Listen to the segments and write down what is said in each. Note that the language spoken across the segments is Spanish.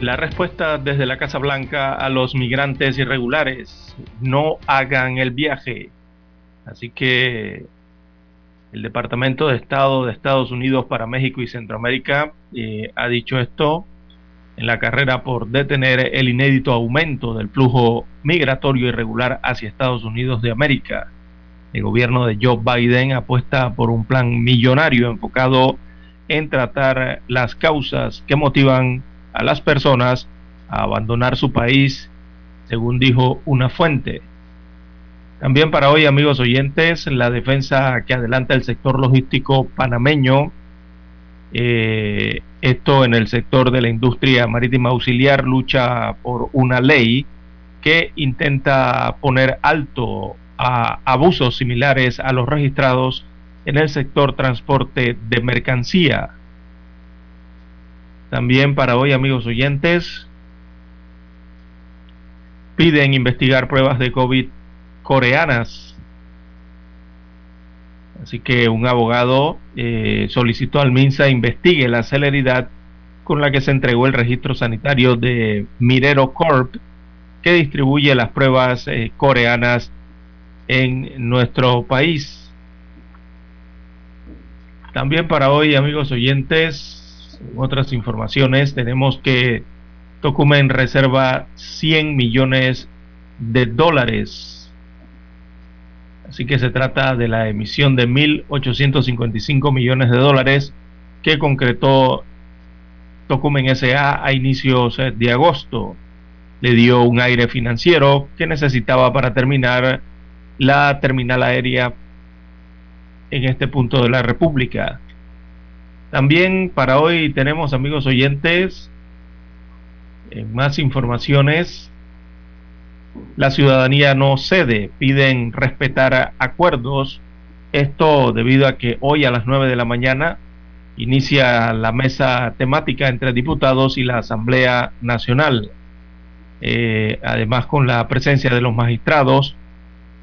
La respuesta desde la Casa Blanca a los migrantes irregulares, no hagan el viaje. Así que el Departamento de Estado de Estados Unidos para México y Centroamérica eh, ha dicho esto en la carrera por detener el inédito aumento del flujo migratorio irregular hacia Estados Unidos de América. El gobierno de Joe Biden apuesta por un plan millonario enfocado en tratar las causas que motivan a las personas a abandonar su país, según dijo una fuente. También para hoy, amigos oyentes, la defensa que adelanta el sector logístico panameño, eh, esto en el sector de la industria marítima auxiliar, lucha por una ley que intenta poner alto a abusos similares a los registrados en el sector transporte de mercancía. También para hoy, amigos oyentes, piden investigar pruebas de COVID coreanas. Así que un abogado eh, solicitó al MINSA investigue la celeridad con la que se entregó el registro sanitario de Mirero Corp, que distribuye las pruebas eh, coreanas en nuestro país. También para hoy, amigos oyentes, otras informaciones, tenemos que Tocumen reserva 100 millones de dólares. Así que se trata de la emisión de 1.855 millones de dólares que concretó Tocumen SA a inicios de agosto. Le dio un aire financiero que necesitaba para terminar la terminal aérea en este punto de la República. También para hoy tenemos, amigos oyentes, eh, más informaciones. La ciudadanía no cede, piden respetar acuerdos. Esto debido a que hoy a las 9 de la mañana inicia la mesa temática entre diputados y la Asamblea Nacional. Eh, además con la presencia de los magistrados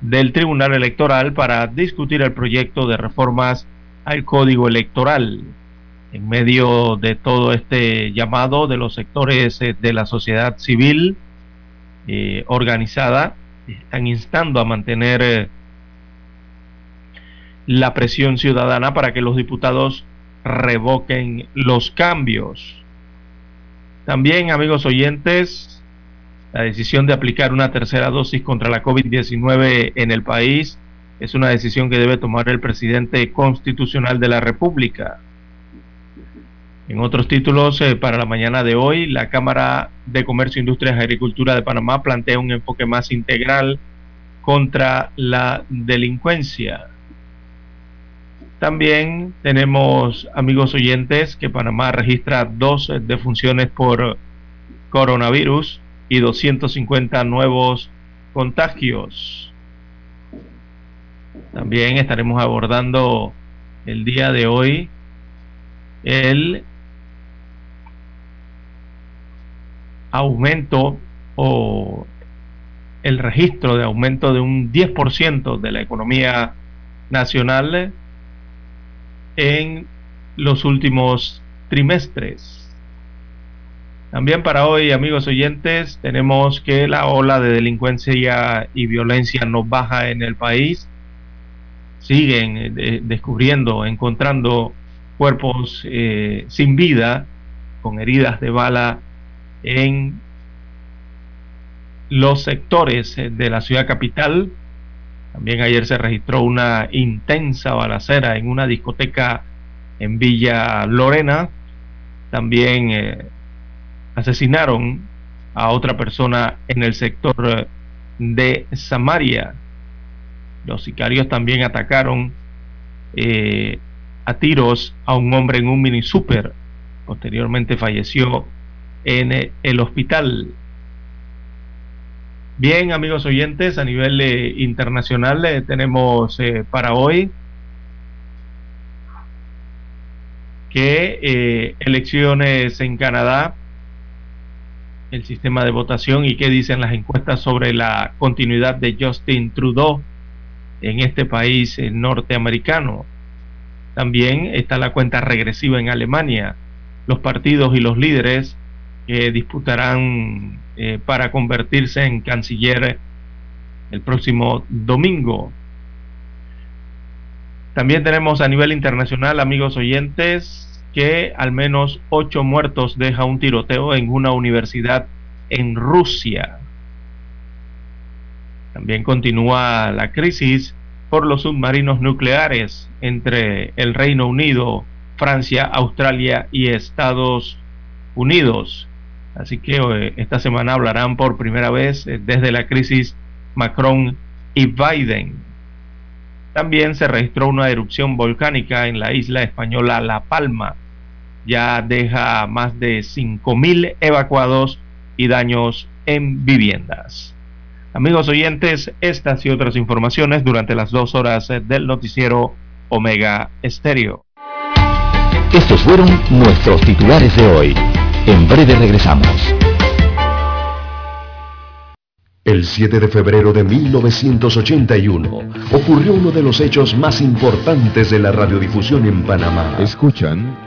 del Tribunal Electoral para discutir el proyecto de reformas al Código Electoral en medio de todo este llamado de los sectores eh, de la sociedad civil eh, organizada, están instando a mantener eh, la presión ciudadana para que los diputados revoquen los cambios. También, amigos oyentes, la decisión de aplicar una tercera dosis contra la COVID-19 en el país es una decisión que debe tomar el presidente constitucional de la República. En otros títulos, eh, para la mañana de hoy, la Cámara de Comercio, Industrias y Agricultura de Panamá plantea un enfoque más integral contra la delincuencia. También tenemos, amigos oyentes, que Panamá registra dos defunciones por coronavirus y 250 nuevos contagios. También estaremos abordando el día de hoy el aumento o el registro de aumento de un 10% de la economía nacional en los últimos trimestres. También para hoy, amigos oyentes, tenemos que la ola de delincuencia y violencia no baja en el país. Siguen eh, descubriendo, encontrando cuerpos eh, sin vida, con heridas de bala en los sectores eh, de la ciudad capital. También ayer se registró una intensa balacera en una discoteca en Villa Lorena. También eh, asesinaron a otra persona en el sector de Samaria. Los sicarios también atacaron eh, a tiros a un hombre en un mini super. Posteriormente falleció en eh, el hospital. Bien, amigos oyentes, a nivel eh, internacional tenemos para hoy que elecciones en Canadá el sistema de votación y qué dicen las encuestas sobre la continuidad de Justin Trudeau en este país eh, norteamericano. También está la cuenta regresiva en Alemania, los partidos y los líderes que disputarán eh, para convertirse en canciller el próximo domingo. También tenemos a nivel internacional, amigos oyentes, que al menos ocho muertos deja un tiroteo en una universidad en Rusia. También continúa la crisis por los submarinos nucleares entre el Reino Unido, Francia, Australia y Estados Unidos. Así que eh, esta semana hablarán por primera vez eh, desde la crisis Macron y Biden. También se registró una erupción volcánica en la isla española La Palma, ya deja más de 5.000 evacuados y daños en viviendas. Amigos oyentes, estas y otras informaciones durante las dos horas del noticiero Omega Estéreo. Estos fueron nuestros titulares de hoy. En breve regresamos. El 7 de febrero de 1981 ocurrió uno de los hechos más importantes de la radiodifusión en Panamá. Escuchan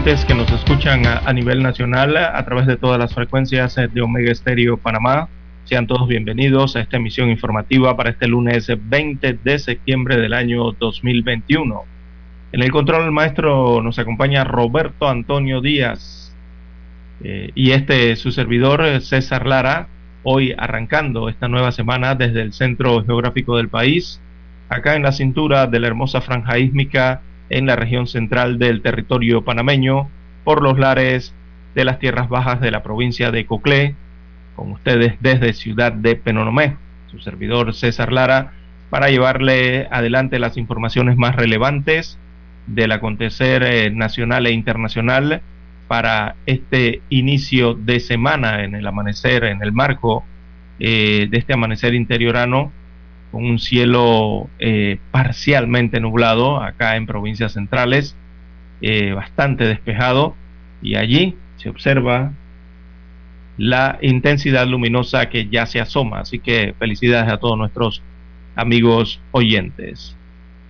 Que nos escuchan a, nivel nacional a través de todas las frecuencias eh, de Omega Estéreo Panamá. Sean todos bienvenidos a esta emisión informativa para este lunes 20 de septiembre del año 2021. En el control maestro nos acompaña Roberto Antonio Díaz eh, y este su servidor eh, César Lara, hoy arrancando esta nueva semana desde el centro geográfico del país, acá en la cintura de la hermosa franja ísmica en la región central del territorio panameño, por los lares de las tierras bajas de la provincia de Coclé, con ustedes desde Ciudad de Penonomé, su servidor César Lara, para llevarle adelante las informaciones más relevantes del acontecer eh, nacional e internacional para este inicio de semana en el amanecer, en el marco eh, de este amanecer interiorano con un cielo eh, parcialmente nublado acá en provincias centrales, eh, bastante despejado, y allí se observa la intensidad luminosa que ya se asoma. Así que felicidades a todos nuestros amigos oyentes.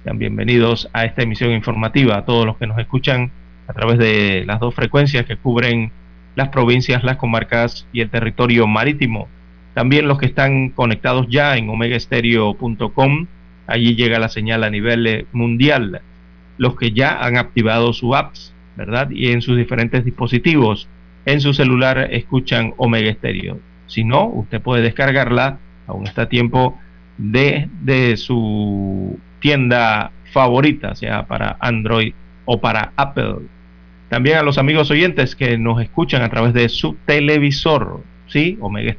Sean bienvenidos a esta emisión informativa, a todos los que nos escuchan a través de las dos frecuencias que cubren las provincias, las comarcas y el territorio marítimo también los que están conectados ya en omegaestereo.com, allí llega la señal a nivel eh, mundial. Los que ya han activado su apps, ¿verdad? Y en sus diferentes dispositivos, en su celular escuchan Omega Stereo. Si no, usted puede descargarla, aún está a tiempo, de, su tienda favorita, sea para Android o para Apple. También a los amigos oyentes que nos escuchan a través de su televisor, ¿sí? Omega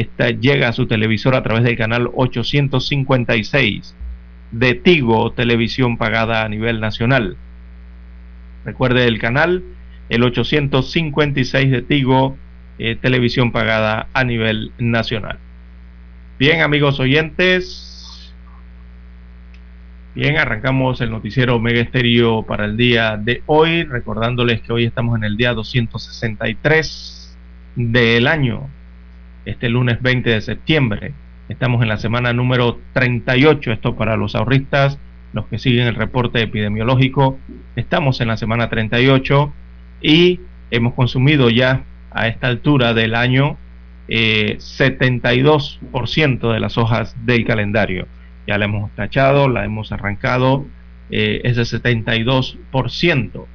está, llega a su televisor a través del canal 856 de Tigo, televisión pagada a nivel nacional. Recuerde el canal, el 856 de Tigo, eh, televisión pagada a nivel nacional. Bien, amigos oyentes. Bien, arrancamos el noticiero Omega Estéreo para el día de hoy, recordándoles que hoy estamos en el día 263 del año, este lunes 20 de septiembre. Estamos en la semana número 38, esto para los ahorristas, los que siguen el reporte epidemiológico. Estamos en la semana 38 y hemos consumido ya a esta altura del año 72% eh, de las hojas del calendario. Ya la hemos tachado, la hemos arrancado, eh, ese 72%.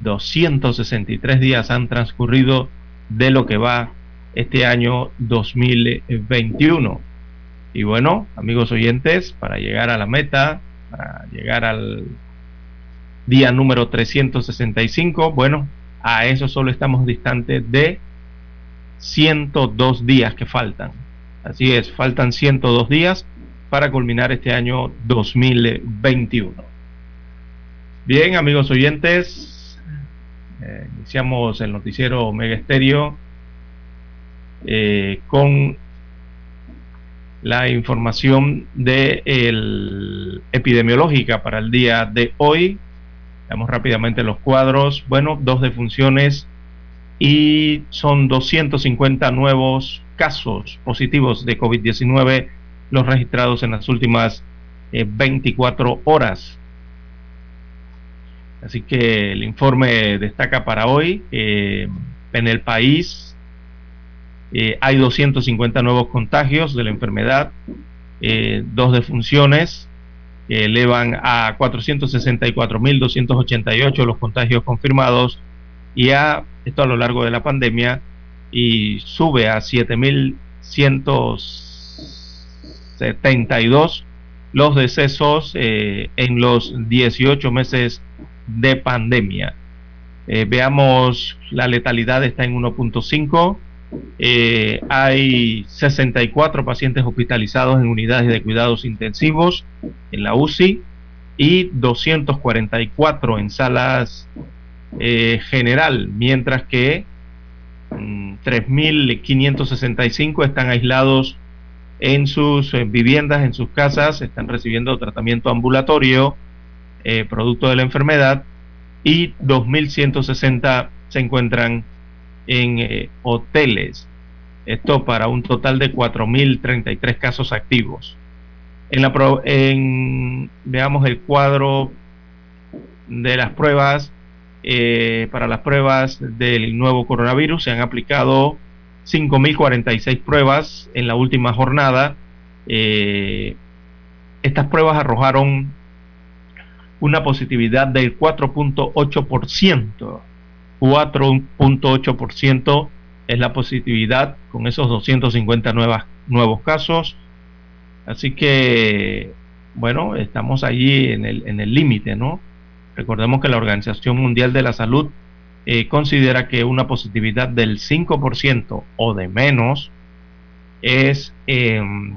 263 días han transcurrido de lo que va este año 2021. Y bueno, amigos oyentes, para llegar a la meta, para llegar al día número 365, bueno, a eso solo estamos distantes de 102 días que faltan. Así es, faltan 102 días para culminar este año 2021. Bien, amigos oyentes, eh, iniciamos el noticiero Omega Estéreo eh, con la información de epidemiológica para el día de hoy. Veamos rápidamente los cuadros. Bueno, dos defunciones y son 250 nuevos casos positivos de COVID-19 los registrados en las últimas 24 eh, horas. Así que el informe destaca para hoy en el país eh, hay 250 nuevos contagios de la enfermedad, eh, dos defunciones, que elevan a 464.288 los contagios confirmados y a esto a lo largo de la pandemia y sube a 7.172 los decesos eh, en los 18 meses de pandemia. veamos, la letalidad está en 1.5 eh, hay 64 pacientes hospitalizados en unidades de cuidados intensivos en la UCI y 244 en salas eh, general, mientras que 3.565 mm, están aislados en sus eh, viviendas, en sus casas, están recibiendo tratamiento ambulatorio producto de la enfermedad y 2.160 se encuentran en eh, hoteles. Esto para un total de 4.033 casos activos. En la en, veamos el cuadro de las pruebas. Eh, para las pruebas del nuevo coronavirus se han aplicado 5.046 pruebas en la última jornada. Eh, estas pruebas arrojaron una positividad del 4.8%. 4.8% es la positividad con esos 250 nuevas, nuevos casos. Así que, bueno, estamos allí en el límite, ¿no? Recordemos que la Organización Mundial de la Salud eh, considera que una positividad del 5% o de menos es em,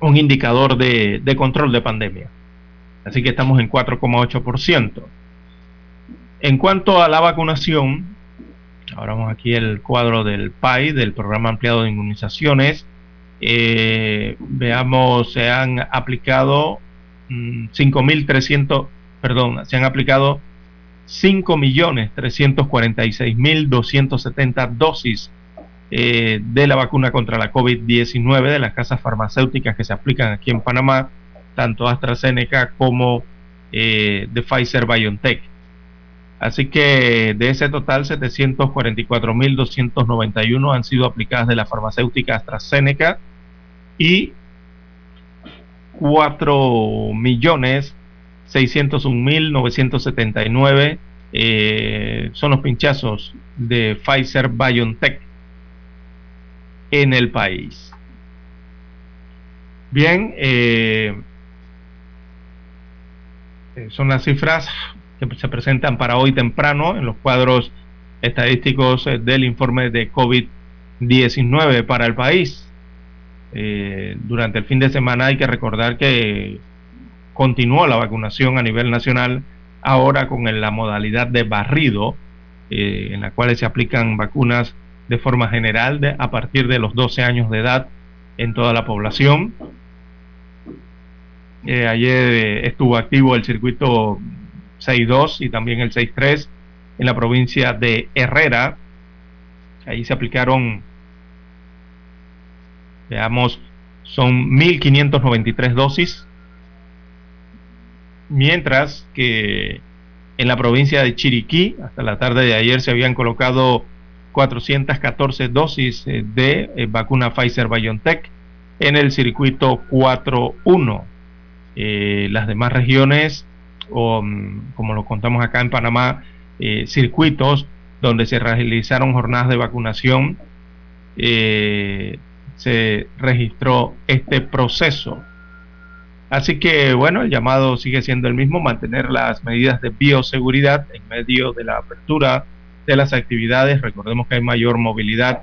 un indicador de, de control de pandemia. Así que estamos en 4,8%. En cuanto a la vacunación, ahora vamos aquí el cuadro del PAI, del Programa Ampliado de Inmunizaciones. Eh, veamos, se han aplicado 5.300, mm, perdón, se han aplicado 5.346.270 dosis eh, de la vacuna contra la COVID-19 de las casas farmacéuticas que se aplican aquí en Panamá, tanto AstraZeneca como eh, de Pfizer BioNTech. Así que de ese total, 744.291 han sido aplicadas de la farmacéutica AstraZeneca y 4.601.979 eh, son los pinchazos de Pfizer BioNTech. en el país. Bien, eh, eh, son las cifras que se presentan para hoy temprano en los cuadros estadísticos eh, del informe de COVID-19 para el país. durante el fin de semana hay que recordar que continuó la vacunación a nivel nacional, ahora con la modalidad de barrido, en la cual se aplican vacunas de forma general de, a partir de los 12 años de edad en toda la población. Eh, ayer eh, estuvo activo el circuito 6.2 y también el 6.3 en la provincia de Herrera. Ahí se aplicaron, veamos, son 1.593 dosis, mientras que en la provincia de Chiriquí, hasta la tarde de ayer, se habían colocado 414 dosis eh, de eh, vacuna Pfizer BioNTech en el circuito 4.1. Eh, las demás regiones, o, mm, como lo contamos acá en Panamá, circuitos donde se realizaron jornadas de vacunación, se registró este proceso. Así que bueno, el llamado sigue siendo el mismo, mantener las medidas de bioseguridad en medio de la apertura de las actividades. Recordemos que hay mayor movilidad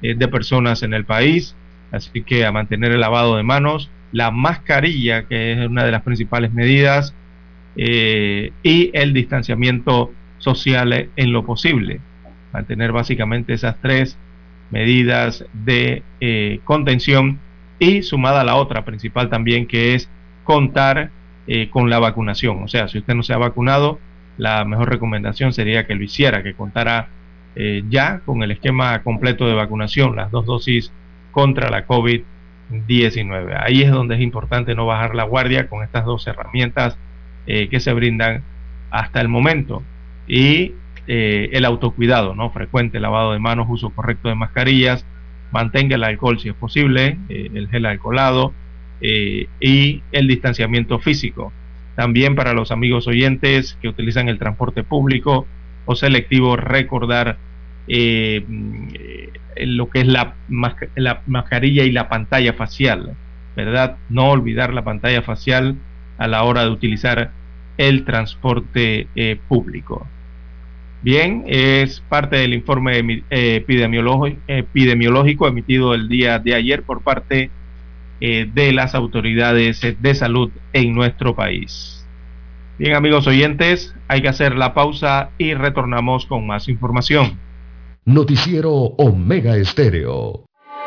eh, de personas en el país, así que a mantener el lavado de manos, la mascarilla, que es una de las principales medidas, eh, y el distanciamiento social en lo posible. Mantener básicamente esas tres medidas de eh, contención y sumada a la otra principal también, que es contar con la vacunación. O sea, si usted no se ha vacunado, la mejor recomendación sería que lo hiciera, que contara eh, ya con el esquema completo de vacunación, las dos dosis contra la COVID-19. Ahí es donde es importante no bajar la guardia con estas dos herramientas eh, que se brindan hasta el momento. Y eh, el autocuidado, ¿no? Frecuente lavado de manos, uso correcto de mascarillas, mantenga el alcohol si es posible, el gel alcoholado y el distanciamiento físico. También para los amigos oyentes que utilizan el transporte público o selectivo, recordar eh, lo que es la, mascarilla y la pantalla facial, ¿verdad? No olvidar la pantalla facial a la hora de utilizar el transporte eh, público. Bien, es parte del informe eh, epidemiológico, emitido el día de ayer por parte eh, de las autoridades de salud en nuestro país. Bien amigos oyentes, hay que hacer la pausa y retornamos con más información. Noticiero Omega Estéreo.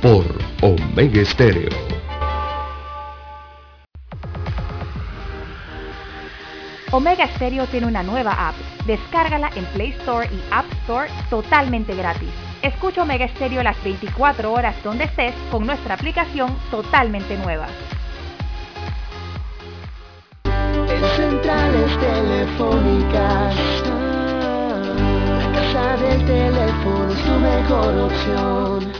por Omega Estéreo. Omega Stereo tiene una nueva app. Descárgala en Play Store y App Store totalmente gratis. Escucha Omega Stereo las 24 horas donde estés con nuestra aplicación totalmente nueva. En centrales telefónicas, la casa del teléfono es tu mejor opción.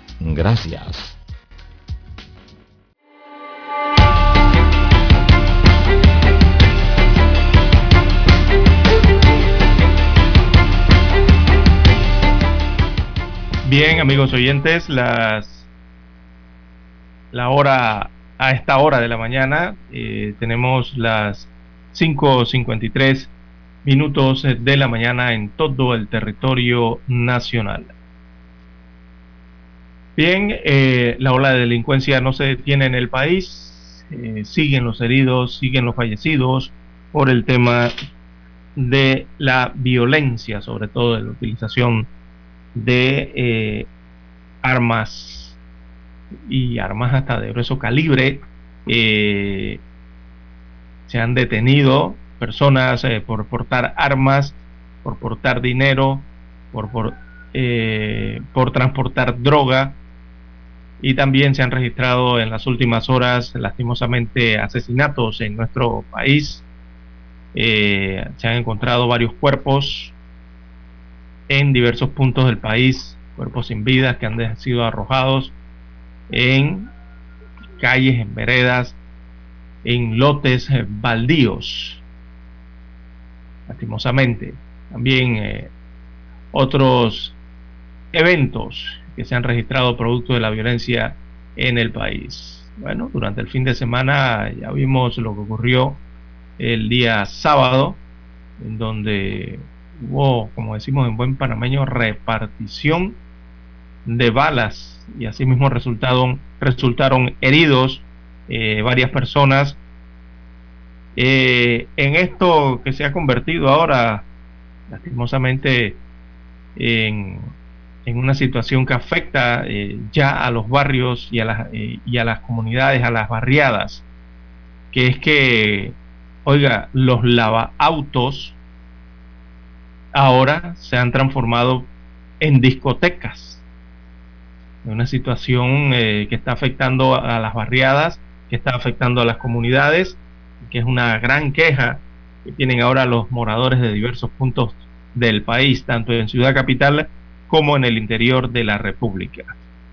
Gracias. Bien, amigos oyentes, las la hora a esta hora de la mañana eh, tenemos las 5:53 minutos de la mañana en todo el territorio nacional. Bien, eh, la ola de delincuencia no se detiene en el país, eh, siguen los heridos, siguen los fallecidos por el tema de la violencia, sobre todo de la utilización de eh, armas y armas hasta de grueso calibre. se han detenido personas por portar armas, por portar dinero, por, por, por transportar droga y también se han registrado en las últimas horas lastimosamente asesinatos en nuestro país. Eh, se han encontrado varios cuerpos en diversos puntos del país, cuerpos sin vida que han sido arrojados en calles, en veredas, en lotes baldíos. Lastimosamente. También eh, otros eventos que se han registrado producto de la violencia en el país. Bueno, durante el fin de semana ya vimos lo que ocurrió el día sábado, en donde hubo, como decimos en buen panameño, repartición de balas y asimismo resultaron, resultaron heridos eh, varias personas. Eh, en esto que se ha convertido ahora, lastimosamente, en en una situación que afecta eh, ya a los barrios y a, las, eh, y a las comunidades, a las barriadas, que es que, oiga, los lavaautos ahora se han transformado en discotecas. Una situación eh, que está afectando a las barriadas, que está afectando a las comunidades, que es una gran queja que tienen ahora los moradores de diversos puntos del país, tanto en Ciudad Capital como en el interior de la República.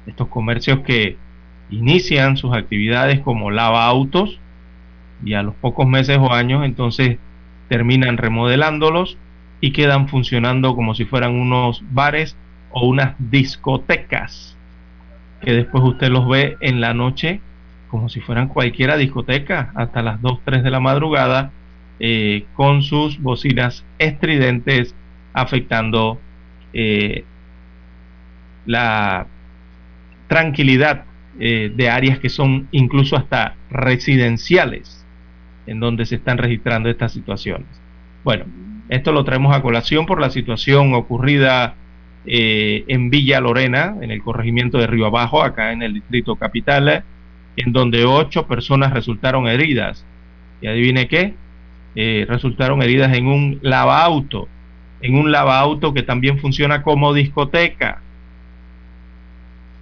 Estos comercios que inician sus actividades como lava autos y a los pocos meses o años entonces terminan remodelándolos y quedan funcionando como si fueran unos bares o unas discotecas que después usted los ve en la noche como si fueran cualquiera discoteca hasta las 2, 3 de la madrugada eh, con sus bocinas estridentes afectando eh, la tranquilidad eh, de áreas que son incluso hasta residenciales en donde se están registrando estas situaciones. Bueno, esto lo traemos a colación por la situación ocurrida eh, en Villa Lorena, en el corregimiento de Río Abajo, acá en el distrito capital, en donde ocho personas resultaron heridas. Y adivine qué, eh, resultaron heridas en un lavauto, en un lavauto que también funciona como discoteca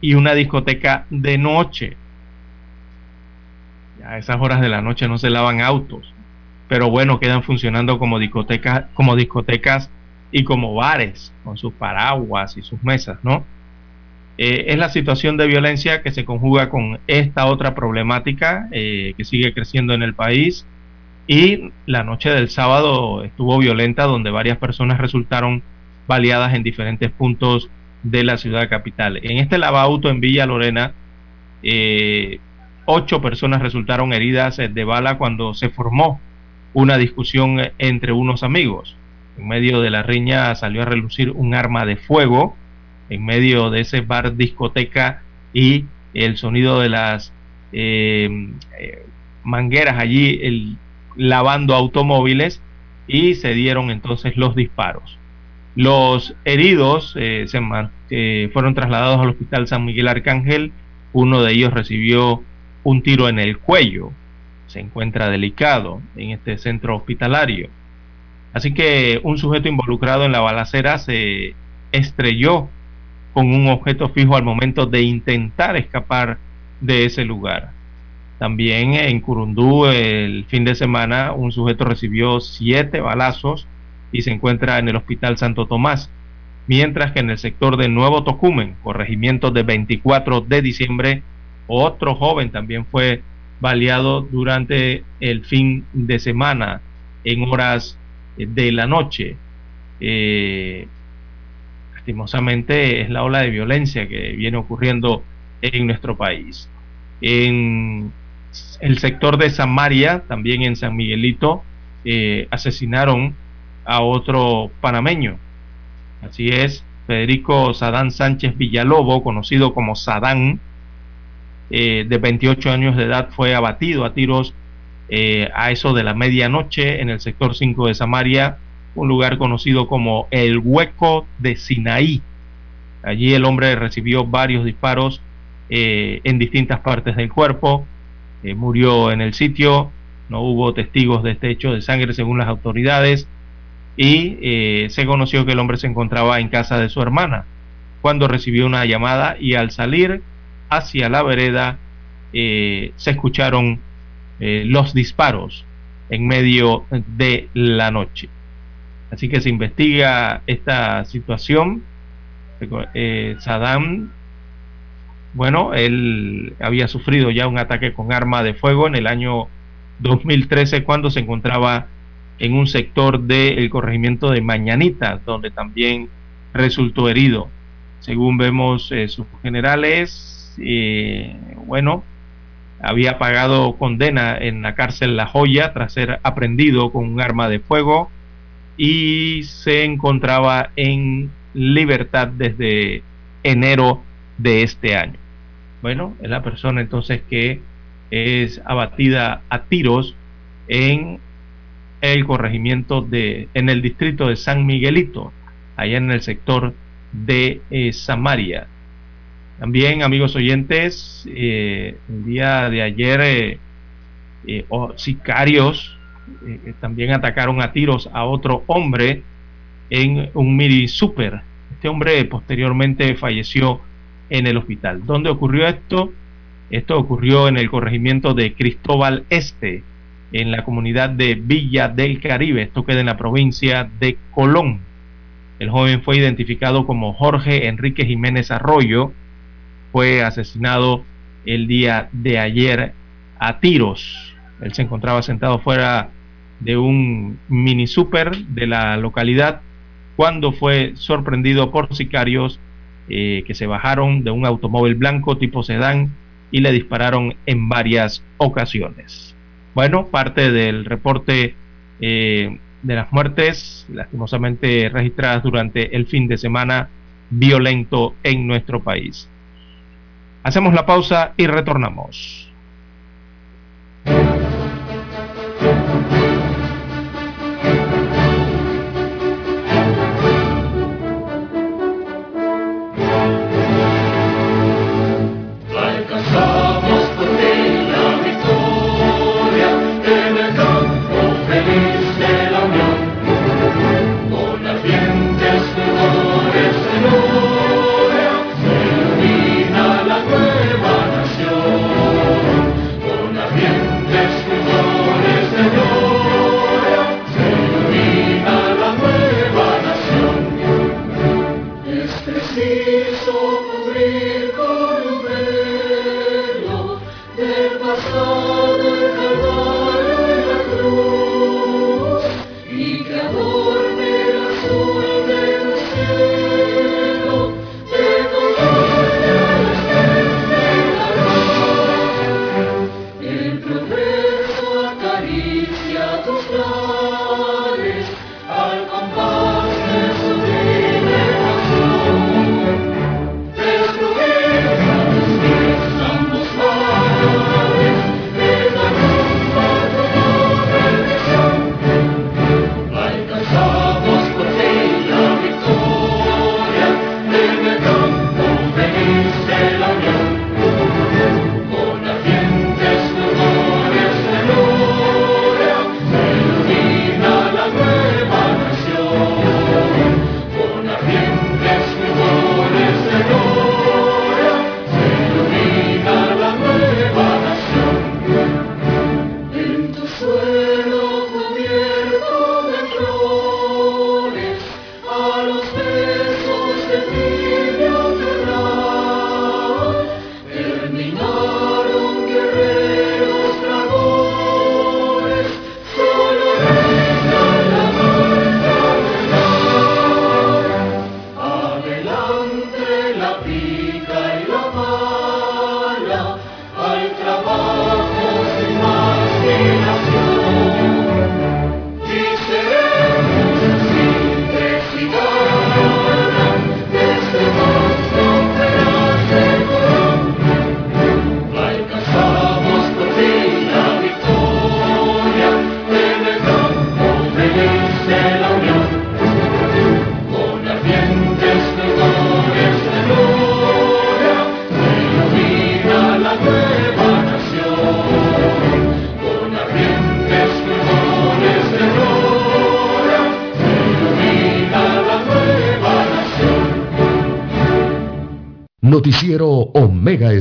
y una discoteca de noche. a esas horas de la noche no se lavan autos, pero bueno, quedan funcionando como discotecas, como discotecas y como bares, con sus paraguas y sus mesas, ¿no? Eh, es la situación de violencia que se conjuga con esta otra problemática eh, que sigue creciendo en el país y la noche del sábado estuvo violenta donde varias personas resultaron baleadas en diferentes puntos de la ciudad capital. En este lavauto en Villa Lorena, eh, ocho personas resultaron heridas de bala cuando se formó una discusión entre unos amigos. En medio de la riña salió a relucir un arma de fuego en medio de ese bar discoteca y el sonido de las eh, eh, mangueras allí lavando automóviles y se dieron entonces los disparos. Los heridos eh, se, fueron trasladados al Hospital San Miguel Arcángel. Uno de ellos recibió un tiro en el cuello. Se encuentra delicado en este centro hospitalario. Así que un sujeto involucrado en la balacera se estrelló con un objeto fijo al momento de intentar escapar de ese lugar. También en Curundú el fin de semana un sujeto recibió siete balazos y se encuentra en el Hospital Santo Tomás, mientras que en el sector de Nuevo Tocumen, corregimiento de 24 de diciembre, otro joven también fue baleado durante el fin de semana en horas de la noche. Eh, lastimosamente es la ola de violencia que viene ocurriendo en nuestro país. En el sector de Samaria, también en San Miguelito, eh, asesinaron a otro panameño. Así es, Federico Sadán Sánchez Villalobo, conocido como Sadán, eh, de 28 años de edad, fue abatido a tiros eh, a eso de la medianoche en el sector 5 de Samaria, un lugar conocido como el Hueco de Sinaí. Allí el hombre recibió varios disparos en distintas partes del cuerpo, murió en el sitio, no hubo testigos de este hecho de sangre según las autoridades y eh, se conoció que el hombre se encontraba en casa de su hermana cuando recibió una llamada y al salir hacia la vereda eh, se escucharon eh, los disparos en medio de la noche. Así que se investiga esta situación. Saddam, bueno, él había sufrido ya un ataque con arma de fuego en el año 2013 cuando se encontraba en un sector del corregimiento de Mañanita, donde también resultó herido. Según vemos eh, sus generales, eh, bueno, había pagado condena en la cárcel La Joya tras ser aprendido con un arma de fuego y se encontraba en libertad desde enero de este año. Bueno, es la persona entonces que es abatida a tiros en el corregimiento de, en el distrito de San Miguelito, allá en el sector de eh, Samaria. También, amigos oyentes, eh, el día de ayer, eh, sicarios también atacaron a tiros a otro hombre en un mini super. Este hombre posteriormente falleció en el hospital. ¿Dónde ocurrió esto? Esto ocurrió en el corregimiento de Cristóbal Este, en la comunidad de Villa del Caribe. Esto queda en la provincia de Colón. El joven fue identificado como Jorge Enrique Jiménez Arroyo. Fue asesinado el día de ayer a tiros. Él se encontraba sentado fuera de un mini super de la localidad cuando fue sorprendido por sicarios eh, que se bajaron de un automóvil blanco tipo sedán y le dispararon en varias ocasiones. Bueno, parte del reporte eh, de las muertes lastimosamente registradas durante el fin de semana violento en nuestro país. Hacemos la pausa y retornamos.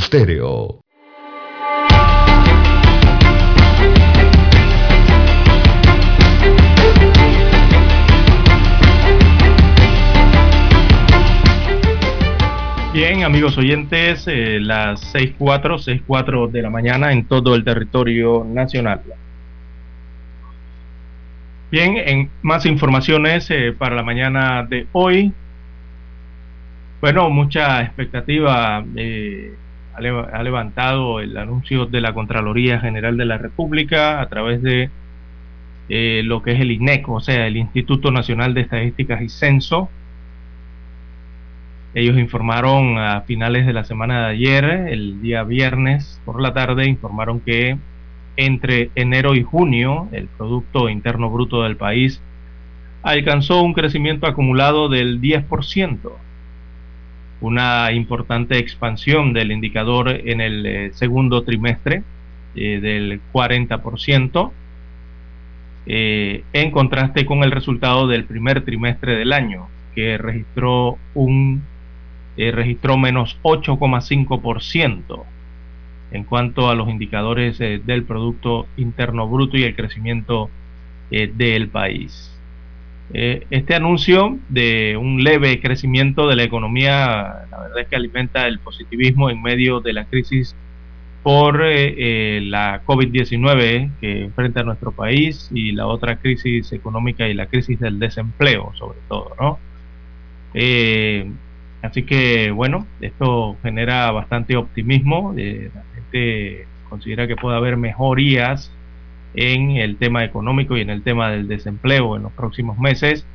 Estéreo. Bien, amigos oyentes, eh, las 6.4, 6.4 de la mañana en todo el territorio nacional. Bien, en más informaciones eh, para la mañana de hoy. Bueno, mucha expectativa eh, ha, levantado el anuncio de la Contraloría General de la República a través de lo que es el INEC, o sea, el Instituto Nacional de Estadísticas y Censo, ellos informaron a finales de la semana de ayer, el día viernes por la tarde, informaron que entre enero y junio el Producto Interno Bruto del país alcanzó un crecimiento acumulado del 10%, una importante expansión del indicador en el eh, segundo trimestre eh, del 40%, eh, en contraste con el resultado del primer trimestre del año, que registró un eh, registró menos 8,5% en cuanto a los indicadores del Producto Interno Bruto y el crecimiento del país. Este anuncio de un leve crecimiento de la economía, la verdad es que alimenta el positivismo en medio de la crisis por la COVID-19 que enfrenta nuestro país y la otra crisis económica y la crisis del desempleo, sobre todo, ¿no? Así que bueno, esto genera bastante optimismo. Eh, la gente considera que puede haber mejorías en el tema económico y en el tema del desempleo en los próximos meses.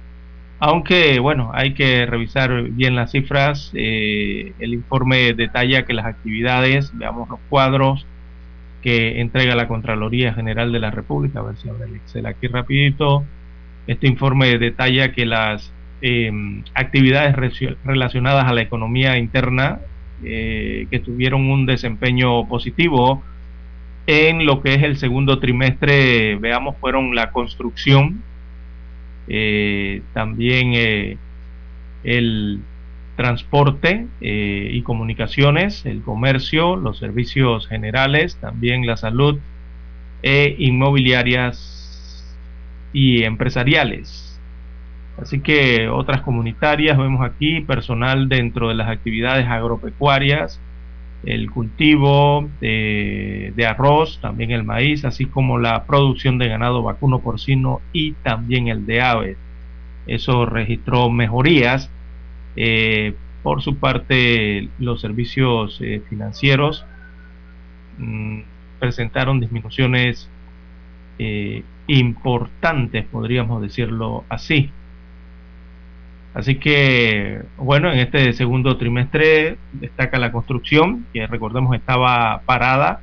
Aunque bueno, hay que revisar bien las cifras. Eh, el informe detalla que las actividades, veamos los cuadros que entrega la Contraloría General de la República, a ver si abre el Excel aquí rapidito. Este informe detalla que las Em, actividades relacionadas a la economía interna eh, que tuvieron un desempeño positivo en lo que es el segundo trimestre, veamos, fueron la construcción, eh, también eh, el transporte y comunicaciones, el comercio, los servicios generales, también la salud e inmobiliarias y empresariales. Así que otras comunitarias, vemos aquí personal dentro de las actividades agropecuarias, el cultivo de, arroz, también el maíz, así como la producción de ganado vacuno porcino y también el de aves. Eso registró mejorías. Eh, por su parte, los servicios eh, financieros mm, presentaron disminuciones eh, importantes, podríamos decirlo así. Así que, bueno, en este segundo trimestre destaca la construcción, que recordemos estaba parada,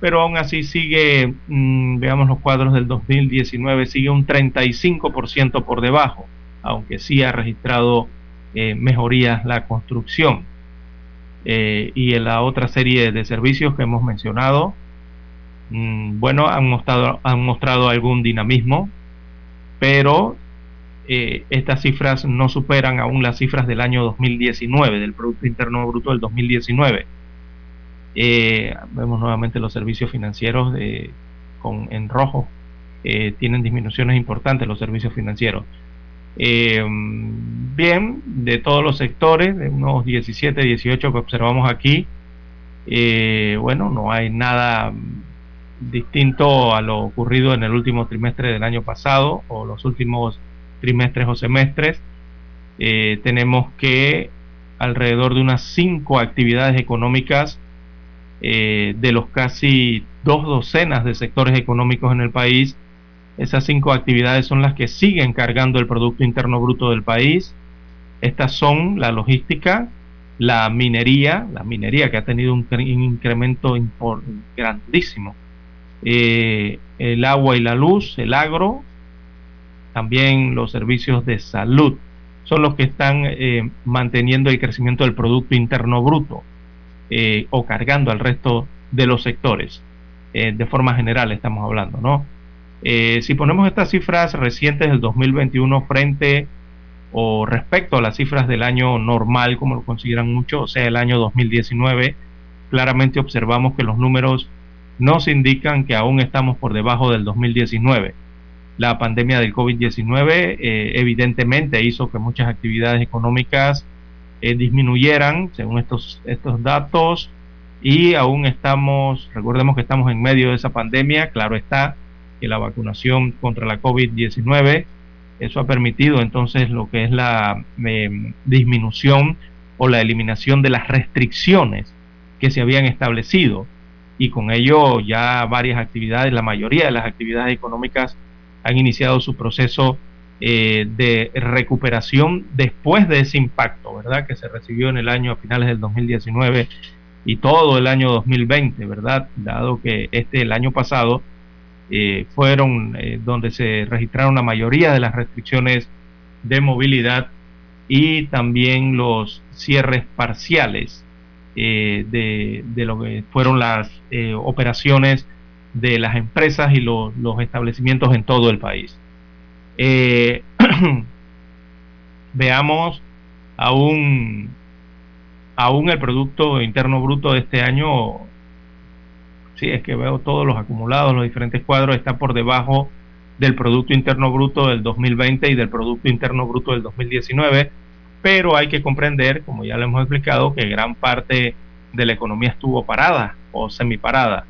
pero aún así sigue, mm, veamos los cuadros del 2019, sigue un 35% por debajo, aunque sí ha registrado eh, mejorías la construcción. Eh, y en la otra serie de servicios que hemos mencionado, mm, bueno, han mostrado, han mostrado algún dinamismo, pero eh, estas cifras no superan aún las cifras del año 2019, del Producto Interno Bruto del 2019. Eh, vemos nuevamente los servicios financieros con, en rojo, eh, tienen disminuciones importantes los servicios financieros. bien, de todos los sectores, de unos 17, 18 que observamos aquí, bueno, no hay nada distinto a lo ocurrido en el último trimestre del año pasado o los últimos trimestres o semestres, eh, tenemos que alrededor de unas cinco actividades económicas eh, de los casi dos docenas de sectores económicos en el país. Esas cinco actividades son las que siguen cargando el Producto Interno Bruto del país. Estas son la logística, la minería, la minería que ha tenido un, incremento grandísimo, eh, el agua y la luz, el agro, también los servicios de salud, son los que están eh, manteniendo el crecimiento del Producto Interno Bruto eh, o cargando al resto de los sectores. Eh, de forma general estamos hablando, ¿no? si ponemos estas cifras recientes del 2021 frente o respecto a las cifras del año normal, como lo consideran muchos, o sea, el año 2019, claramente observamos que los números nos indican que aún estamos por debajo del 2019. La pandemia del COVID-19 eh, evidentemente hizo que muchas actividades económicas eh, disminuyeran, según estos, estos datos, y aún estamos, recordemos que estamos en medio de esa pandemia, claro está que la vacunación contra la COVID-19, eso ha permitido entonces lo que es la em, disminución o la eliminación de las restricciones que se habían establecido y con ello ya varias actividades, la mayoría de las actividades económicas han iniciado su proceso eh, de recuperación después de ese impacto, ¿verdad? Que se recibió en el año a finales del 2019 y todo el año 2020, ¿verdad? Dado que este el año pasado eh, fueron eh, donde se registraron la mayoría de las restricciones de movilidad y también los cierres parciales de, lo que fueron las operaciones de las empresas y los establecimientos en todo el país. Eh, veamos aún, aún el Producto Interno Bruto de este año, sí, es que veo todos los acumulados, los diferentes cuadros, está por debajo del Producto Interno Bruto del 2020 y del Producto Interno Bruto del 2019 pero hay que comprender, como ya lo hemos explicado, que gran parte de la economía estuvo parada o semiparada.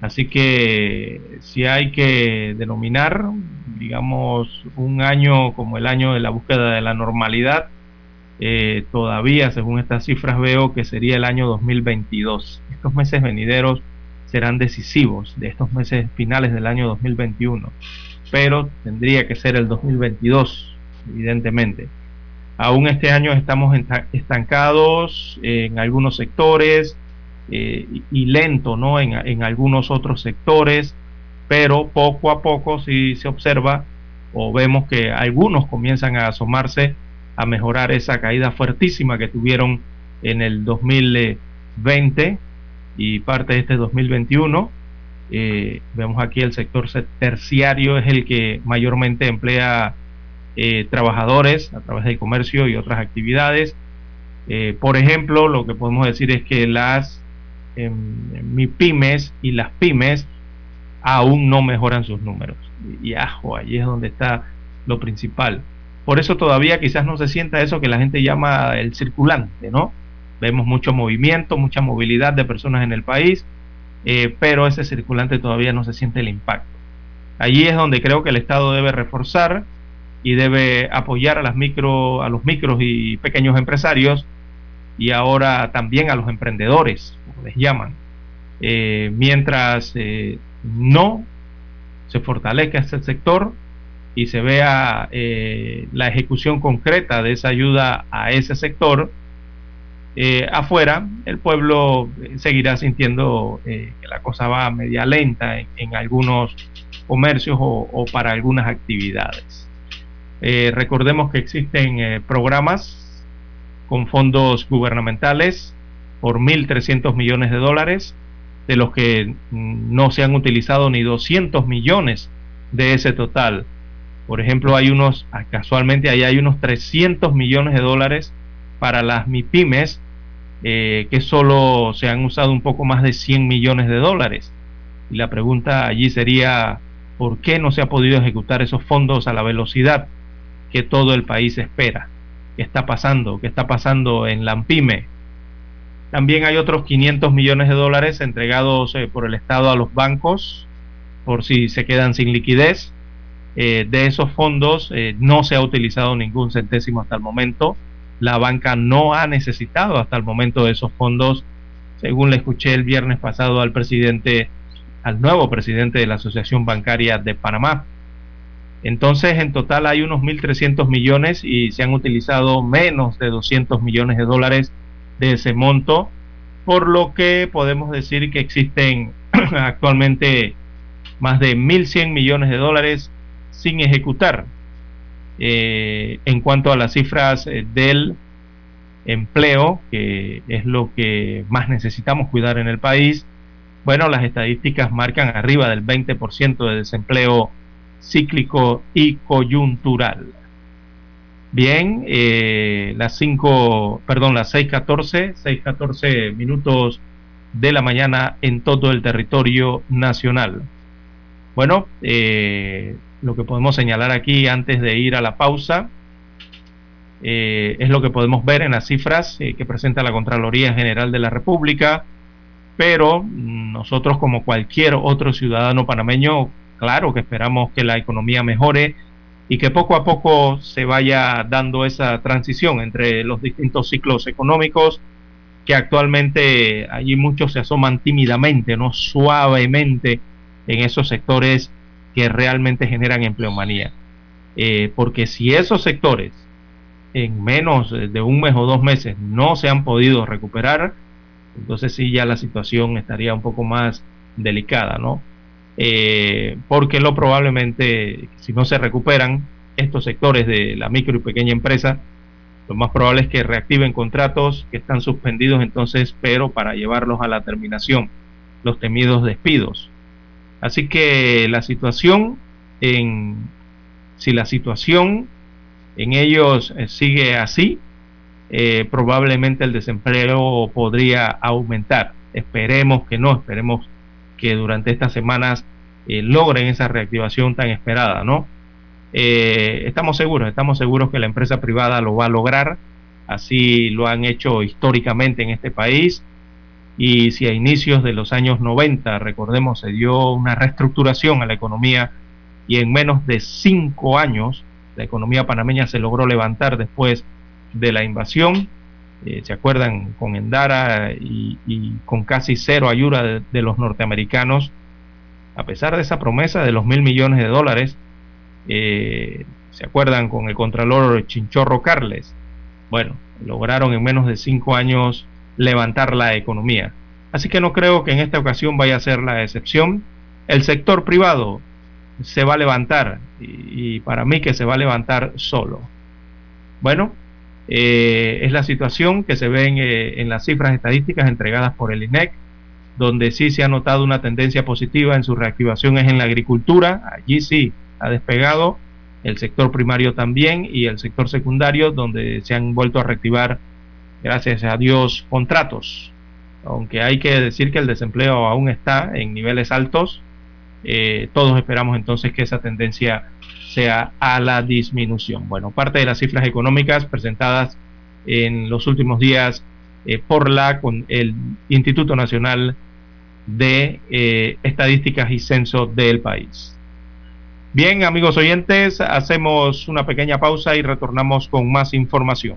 Así que si hay que denominar, digamos, un año como el año de la búsqueda de la normalidad, eh, todavía, según estas cifras, veo que sería el año 2022. Estos meses venideros serán decisivos de estos meses finales del año 2021, pero tendría que ser el 2022, evidentemente. Aún este año estamos estancados en algunos sectores eh, y lento ¿no? En, algunos otros sectores, pero poco a poco sí se observa o vemos que algunos comienzan a asomarse a mejorar esa caída fuertísima que tuvieron en el 2020 y parte de este 2021. Eh, vemos aquí el sector terciario es el que mayormente emplea eh, trabajadores a través del comercio y otras actividades. Eh, por ejemplo, lo que podemos decir es que las eh, MIPIMES y las pymes aún no mejoran sus números. Y ajo, ahí es donde está lo principal. Por eso todavía quizás no se sienta eso que la gente llama el circulante, ¿no? Vemos mucho movimiento, mucha movilidad de personas en el país, eh, pero ese circulante todavía no se siente el impacto. Allí es donde creo que el Estado debe reforzar y debe apoyar a, las micro, a los micros y pequeños empresarios y ahora también a los emprendedores, les llaman. Eh, mientras eh, no se fortalezca ese sector y se vea eh, la ejecución concreta de esa ayuda a ese sector, afuera el pueblo seguirá sintiendo que la cosa va media lenta en, algunos comercios o para algunas actividades. Recordemos que existen programas con fondos gubernamentales por 1.300 millones de dólares, de los que mm, no se han utilizado ni 200 millones de ese total. Por ejemplo, hay unos, ah, casualmente ahí hay unos 300 millones de dólares para las MIPIMES, eh, que solo se han usado un poco más de 100 millones de dólares. Y la pregunta allí sería, ¿por qué no se ha podido ejecutar esos fondos a la velocidad que todo el país espera. ¿Qué está pasando? ¿Qué está pasando en Lampime? También hay otros 500 millones de dólares entregados eh, por el Estado a los bancos por si se quedan sin liquidez. Eh, de esos fondos eh, no se ha utilizado ningún centésimo hasta el momento. La banca no ha necesitado hasta el momento de esos fondos, según le escuché el viernes pasado al presidente, al nuevo presidente de la Asociación Bancaria de Panamá. Entonces, en total hay unos 1.300 millones y se han utilizado menos de 200 millones de dólares de ese monto, por lo que podemos decir que existen actualmente más de 1.100 millones de dólares sin ejecutar. Eh, en cuanto a las cifras eh, del empleo, que es lo que más necesitamos cuidar en el país, bueno, las estadísticas marcan arriba del 20% de desempleo cíclico y coyuntural. Bien, eh, las 5, perdón, las 6.14, 6.14 minutos de la mañana en todo el territorio nacional. Bueno, eh, lo que podemos señalar aquí antes de ir a la pausa eh, es lo que podemos ver en las cifras que presenta la Contraloría General de la República, pero nosotros como cualquier otro ciudadano panameño, claro que esperamos que la economía mejore y que poco a poco se vaya dando esa transición entre los distintos ciclos económicos que actualmente allí muchos se asoman tímidamente, no suavemente en esos sectores que realmente generan empleomanía. Eh, porque si esos sectores en menos de un mes o dos meses no se han podido recuperar, entonces sí ya la situación estaría un poco más delicada, ¿no? Eh, porque lo probablemente, si no se recuperan estos sectores de la micro y pequeña empresa, lo más probable es que reactiven contratos que están suspendidos entonces, pero para llevarlos a la terminación, los temidos despidos. Así que la situación en, si la situación en ellos eh, sigue así, eh, probablemente el desempleo podría aumentar. Esperemos que no, esperemos que durante estas semanas eh, logren esa reactivación tan esperada, ¿no? Eh, estamos seguros, estamos seguros que la empresa privada lo va a lograr, así lo han hecho históricamente en este país, y si a inicios de los años 90, recordemos, se dio una reestructuración a la economía y en menos de cinco años la economía panameña se logró levantar después de la invasión, eh, ¿se acuerdan? Con Endara y, con casi cero ayuda de, los norteamericanos, a pesar de esa promesa de los mil millones de dólares, eh, ¿se acuerdan? Con el Contralor Chinchorro Carles. Bueno, lograron en menos de cinco años levantar la economía. Así que no creo que en esta ocasión vaya a ser la excepción. El sector privado se va a levantar y, para mí que se va a levantar solo. Bueno, eh, es la situación que se ve eh, en, las cifras estadísticas entregadas por el INEC, donde sí se ha notado una tendencia positiva en su reactivación es en la agricultura, allí sí ha despegado, el sector primario también y el sector secundario, donde se han vuelto a reactivar, gracias a Dios, contratos. Aunque hay que decir que el desempleo aún está en niveles altos, eh, todos esperamos entonces que esa tendencia sea a la disminución. Bueno, parte de las cifras económicas presentadas en los últimos días eh, por la con el Instituto Nacional de eh, Estadísticas y Censo del país. Bien, amigos oyentes, hacemos una pequeña pausa y retornamos con más información.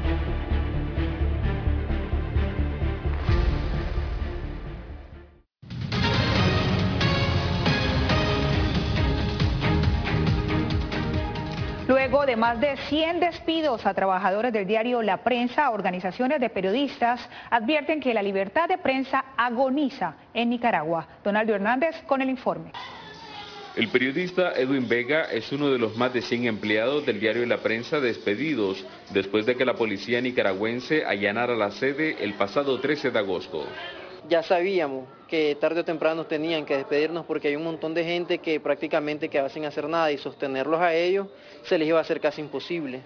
De más de 100 despidos a trabajadores del diario La Prensa, organizaciones de periodistas advierten que la libertad de prensa agoniza en Nicaragua. Donaldo Hernández con el informe. El periodista Edwin Vega es uno de los más de 100 empleados del diario La Prensa despedidos después de que la policía nicaragüense allanara la sede el pasado 13 de agosto ya sabíamos que tarde o temprano tenían que despedirnos porque hay un montón de gente que prácticamente quedaba sin hacer nada y sostenerlos a ellos se les iba a hacer casi imposible.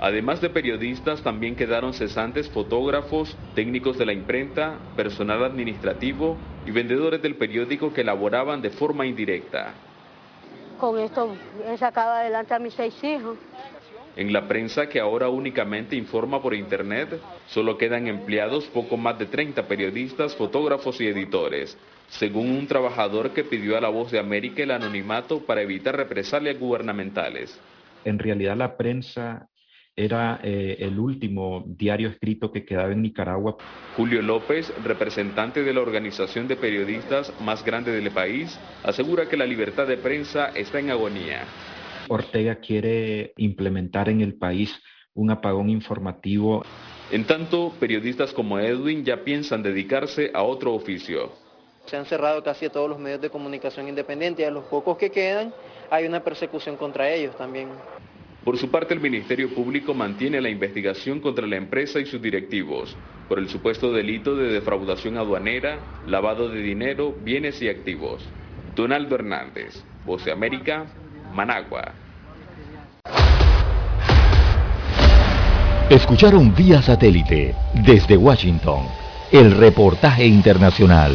Además de periodistas, también quedaron cesantes fotógrafos, técnicos de la imprenta, personal administrativo y vendedores del periódico que laboraban de forma indirecta. Con esto he sacado adelante a mis seis hijos. En la prensa que ahora únicamente informa por Internet, solo quedan empleados poco más de 30 periodistas, fotógrafos y editores, según un trabajador que pidió a La Voz de América el anonimato para evitar represalias gubernamentales. En realidad la prensa era eh, el último diario escrito que quedaba en Nicaragua. Julio López, representante de la organización de periodistas más grande del país, asegura que la libertad de prensa está en agonía Ortega quiere implementar en el país un apagón informativo. En tanto, periodistas como Edwin ya piensan dedicarse a otro oficio. Se han cerrado casi todos los medios de comunicación independientes y a los pocos que quedan hay una persecución contra ellos también. Por su parte, el Ministerio Público mantiene la investigación contra la empresa y sus directivos por el supuesto delito de defraudación aduanera, lavado de dinero, bienes y activos. Donaldo Hernández, Voz de América, Managua. Escucharon vía satélite desde Washington el reportaje internacional.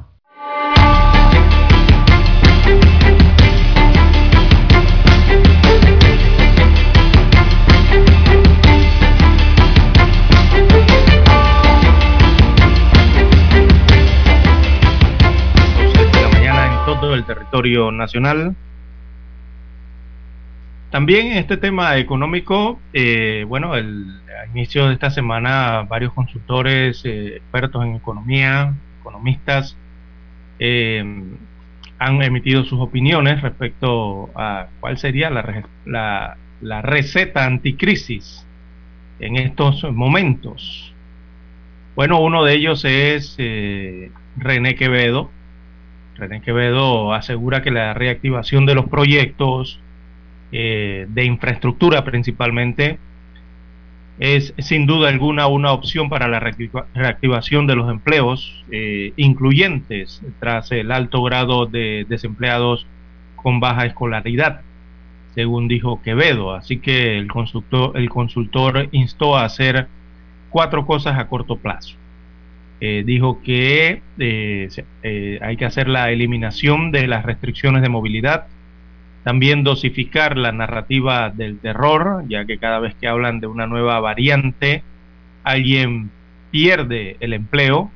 Nacional. También en este tema económico, eh, bueno, el, a inicio de esta semana varios consultores, eh, expertos en economía, economistas, eh, han emitido sus opiniones respecto a cuál sería la, la, la receta anticrisis en estos momentos. Bueno, uno de ellos es René Quevedo, René Quevedo asegura que la reactivación de los proyectos eh, de infraestructura principalmente es sin duda alguna una opción para la reactivación de los empleos eh, incluyentes tras el alto grado de desempleados con baja escolaridad, según dijo Quevedo. Así que el el consultor instó a hacer cuatro cosas a corto plazo. Eh, dijo que eh, eh, hay que hacer la eliminación de las restricciones de movilidad, también dosificar la narrativa del terror, ya que cada vez que hablan de una nueva variante, alguien pierde el empleo,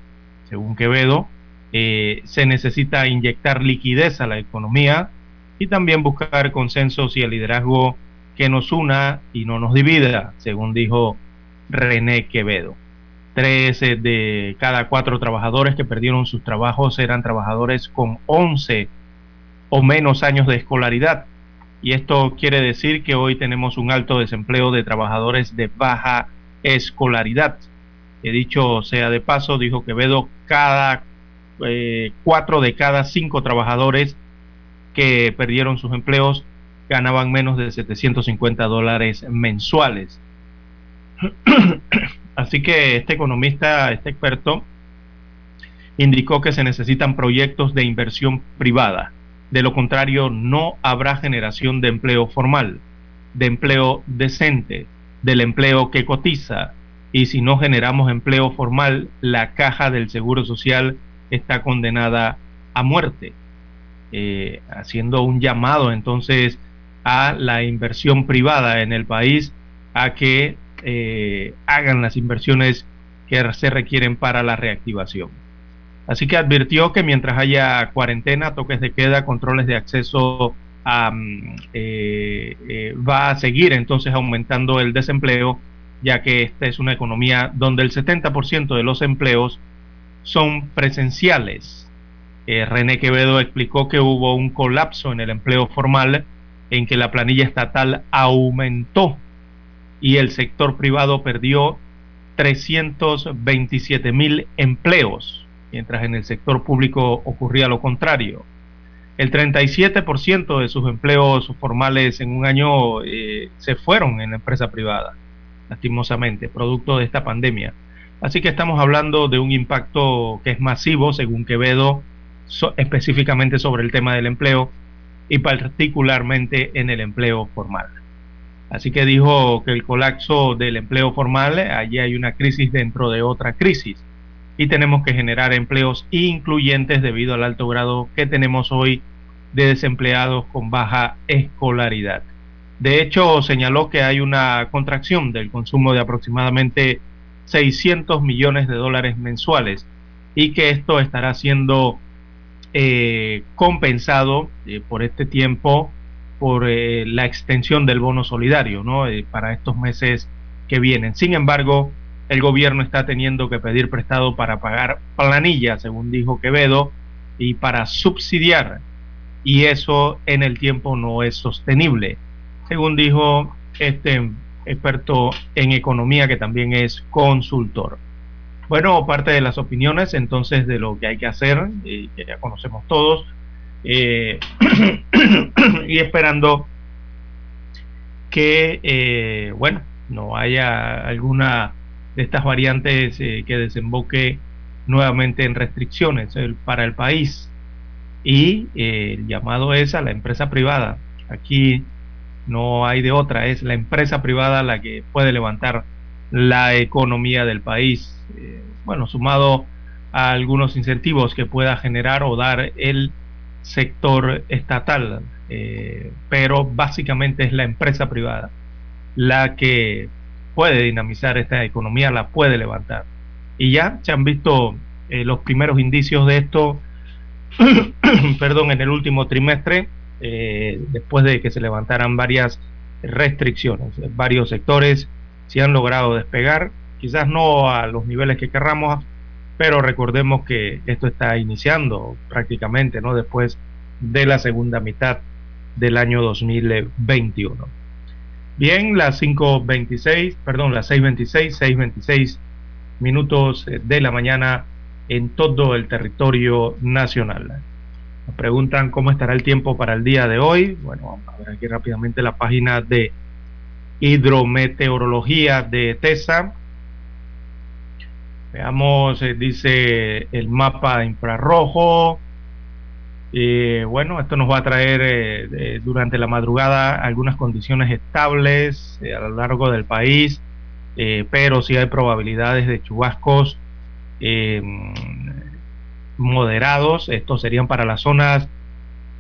según Quevedo, se necesita inyectar liquidez a la economía y también buscar consensos y el liderazgo que nos una y no nos divida, según dijo René Quevedo. Tres de cada cuatro trabajadores que perdieron sus trabajos eran trabajadores con 11 o menos años de escolaridad. Y esto quiere decir que hoy tenemos un alto desempleo de trabajadores de baja escolaridad. He dicho sea de paso, dijo Quevedo, cada eh, cuatro de cada cinco trabajadores que perdieron sus empleos ganaban menos de 750 dólares mensuales. Así que este economista, este experto, indicó que se necesitan proyectos de inversión privada. De lo contrario, no habrá generación de empleo formal, de empleo decente, del empleo que cotiza. Y si no generamos empleo formal, la caja del Seguro Social está condenada a muerte. Eh, haciendo un llamado entonces a la inversión privada en el país a que eh, hagan las inversiones que se requieren para la reactivación. Así que advirtió que mientras haya cuarentena, toques de queda, controles de acceso, eh, eh, va a seguir entonces aumentando el desempleo, ya que esta es una economía donde el 70% de los empleos son presenciales. René Quevedo explicó que hubo un colapso en el empleo formal en que la planilla estatal aumentó y el sector privado perdió 327 mil empleos, mientras en el sector público ocurría lo contrario. El 37% de sus empleos formales en un año eh, se fueron en la empresa privada, lastimosamente, producto de esta pandemia. Así que estamos hablando de un impacto que es masivo, según Quevedo, específicamente sobre el tema del empleo y particularmente en el empleo formal. Así que dijo que el colapso del empleo formal, allí hay una crisis dentro de otra crisis y tenemos que generar empleos incluyentes debido al alto grado que tenemos hoy de desempleados con baja escolaridad. De hecho, señaló que hay una contracción del consumo de aproximadamente 600 millones de dólares mensuales y que esto estará siendo eh, compensado eh, por este tiempo por eh, la extensión del bono solidario ¿no? para estos meses que vienen. Sin embargo, el gobierno está teniendo que pedir prestado para pagar planillas, según dijo Quevedo, y para subsidiar. Y eso en el tiempo no es sostenible, según dijo este experto en economía que también es consultor. Bueno, parte de las opiniones entonces de lo que hay que hacer, y que ya conocemos todos, eh, y esperando que, eh, bueno, no haya alguna de estas variantes eh, que desemboque nuevamente en restricciones para el país. Y eh, el llamado es a la empresa privada. Aquí no hay de otra, es la empresa privada la que puede levantar la economía del país. Eh, bueno, sumado a algunos incentivos que pueda generar o dar el sector estatal, pero básicamente es la empresa privada la que puede dinamizar esta economía, la puede levantar. Y ya se han visto eh, los primeros indicios de esto, perdón, en el último trimestre, eh, después de que se levantaran varias restricciones. Varios sectores se han logrado despegar, quizás no a los niveles que querramos, pero recordemos que esto está iniciando prácticamente, ¿no? Después de la segunda mitad del año 2021. Bien, las 5.26, perdón, las 6.26, 6.26 minutos eh, de la mañana en todo el territorio nacional. Nos preguntan cómo estará el tiempo para el día de hoy. Bueno, vamos a ver aquí rápidamente la página de hidrometeorología de TESA. Veamos, eh, dice el mapa infrarrojo, eh, bueno, esto nos va a traer eh, durante la madrugada algunas condiciones estables a lo largo del país, pero sí hay probabilidades de chubascos moderados. Estos serían para las zonas,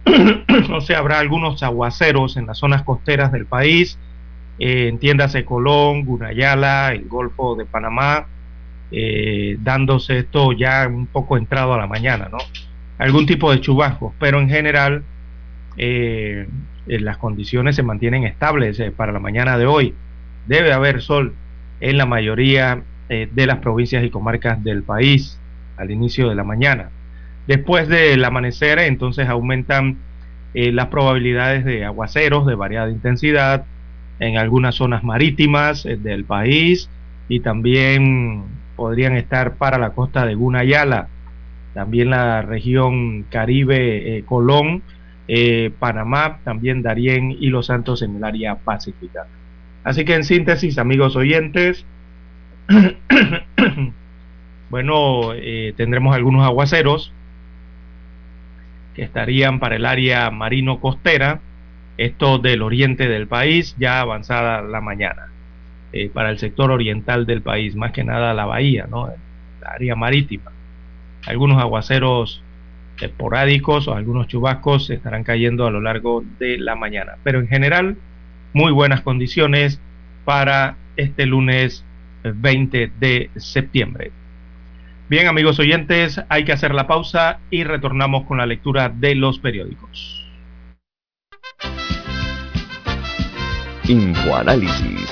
no sé, habrá algunos aguaceros en las zonas costeras del país, entiéndase Colón, Gunayala, el Golfo de Panamá, dándose esto ya un poco entrado a la mañana, ¿no? algún tipo de chubascos, pero en general eh, eh, las condiciones se mantienen estables eh, para la mañana de hoy. Debe haber sol en la mayoría de las provincias y comarcas del país al inicio de la mañana. Después del amanecer, entonces aumentan las probabilidades de aguaceros de variada intensidad en algunas zonas marítimas del país y también podrían estar para la costa de Gunayala también la región Caribe, eh, Colón, eh, Panamá, también Darién y Los Santos en el área pacífica. Así que en síntesis, amigos oyentes, bueno, eh, tendremos algunos aguaceros que estarían para el área marino-costera, esto del oriente del país, ya avanzada la mañana, para el sector oriental del país, más que nada la bahía, ¿no? La área marítima algunos aguaceros esporádicos o algunos chubascos estarán cayendo a lo largo de la mañana. Pero en general, muy buenas condiciones para este lunes 20 de septiembre. Bien, amigos oyentes, hay que hacer la pausa y retornamos con la lectura de los periódicos. Infoanálisis,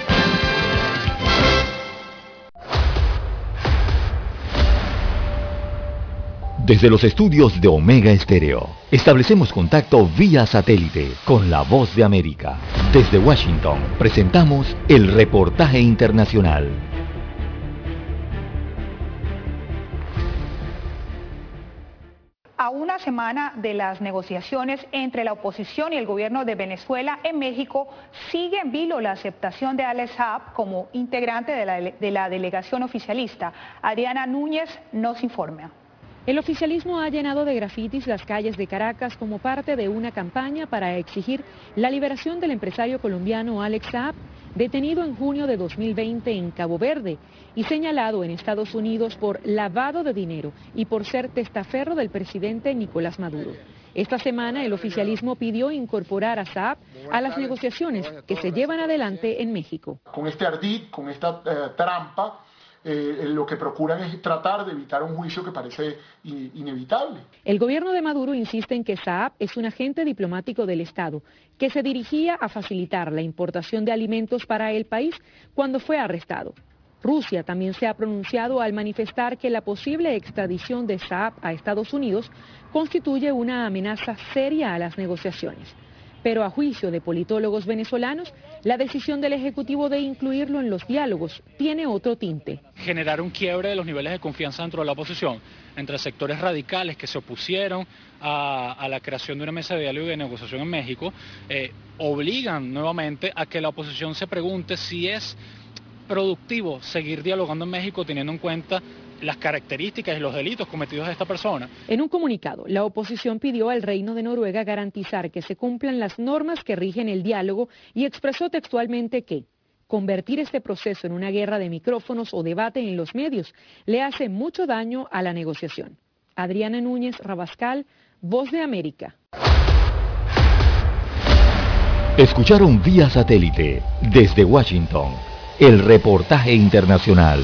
Desde los estudios de Omega Estéreo, establecemos contacto vía satélite con la voz de América. Desde Washington, presentamos el reportaje internacional. semana de las negociaciones entre la oposición y el gobierno de Venezuela en México, sigue en vilo la aceptación de Alex Saab como integrante de la, de la delegación oficialista. Adriana Núñez nos informa. El oficialismo ha llenado de grafitis las calles de Caracas como parte de una campaña para exigir la liberación del empresario colombiano Alex Saab, detenido en junio de 2020 en Cabo Verde y señalado en Estados Unidos por lavado de dinero y por ser testaferro del presidente Nicolás Maduro. Esta semana el oficialismo pidió incorporar a Saab a las negociaciones que se llevan adelante en México. Con este ardid, con esta eh, trampa, eh, lo que procuran es tratar de evitar un juicio que parece inevitable. El gobierno de Maduro insiste en que Saab es un agente diplomático del Estado que se dirigía a facilitar la importación de alimentos para el país cuando fue arrestado. Rusia también se ha pronunciado al manifestar que la posible extradición de Saab a Estados Unidos constituye una amenaza seria a las negociaciones pero a juicio de politólogos venezolanos, la decisión del Ejecutivo de incluirlo en los diálogos tiene otro tinte. Generar un quiebre de los niveles de confianza dentro de la oposición, entre sectores radicales que se opusieron a, la creación de una mesa de diálogo y de negociación en México, eh, obligan nuevamente a que la oposición se pregunte si es productivo seguir dialogando en México teniendo en cuenta las características y los delitos cometidos a esta persona. En un comunicado, la oposición pidió al Reino de Noruega garantizar que se cumplan las normas que rigen el diálogo y expresó textualmente que convertir este proceso en una guerra de micrófonos o debate en los medios le hace mucho daño a la negociación. Adriana Núñez Rabascal, Voz de América. Escucharon vía satélite desde Washington el reportaje internacional.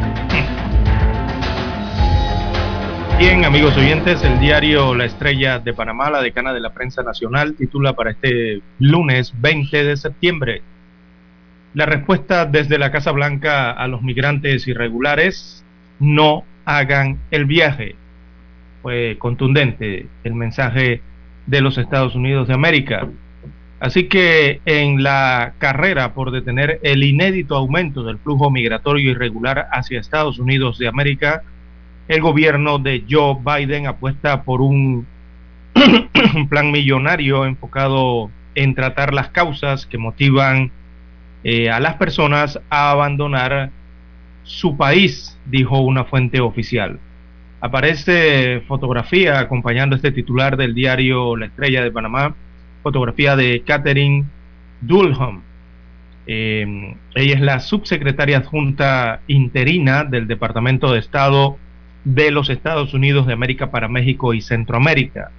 Bien, amigos oyentes, el diario La Estrella de Panamá, la decana de la prensa nacional, titula para este lunes 20 de septiembre. La respuesta desde la Casa Blanca a los migrantes irregulares, no hagan el viaje. Fue contundente el mensaje de los Estados Unidos de América. Así que en la carrera por detener el inédito aumento del flujo migratorio irregular hacia Estados Unidos de América, el gobierno de Joe Biden apuesta por un plan millonario enfocado en tratar las causas que motivan eh, a las personas a abandonar su país, dijo una fuente oficial. Aparece fotografía acompañando este titular del diario La Estrella de Panamá, fotografía de Catherine Dulham. Eh, ella es la subsecretaria adjunta interina del Departamento de Estado de los Estados Unidos de América para México y Centroamérica.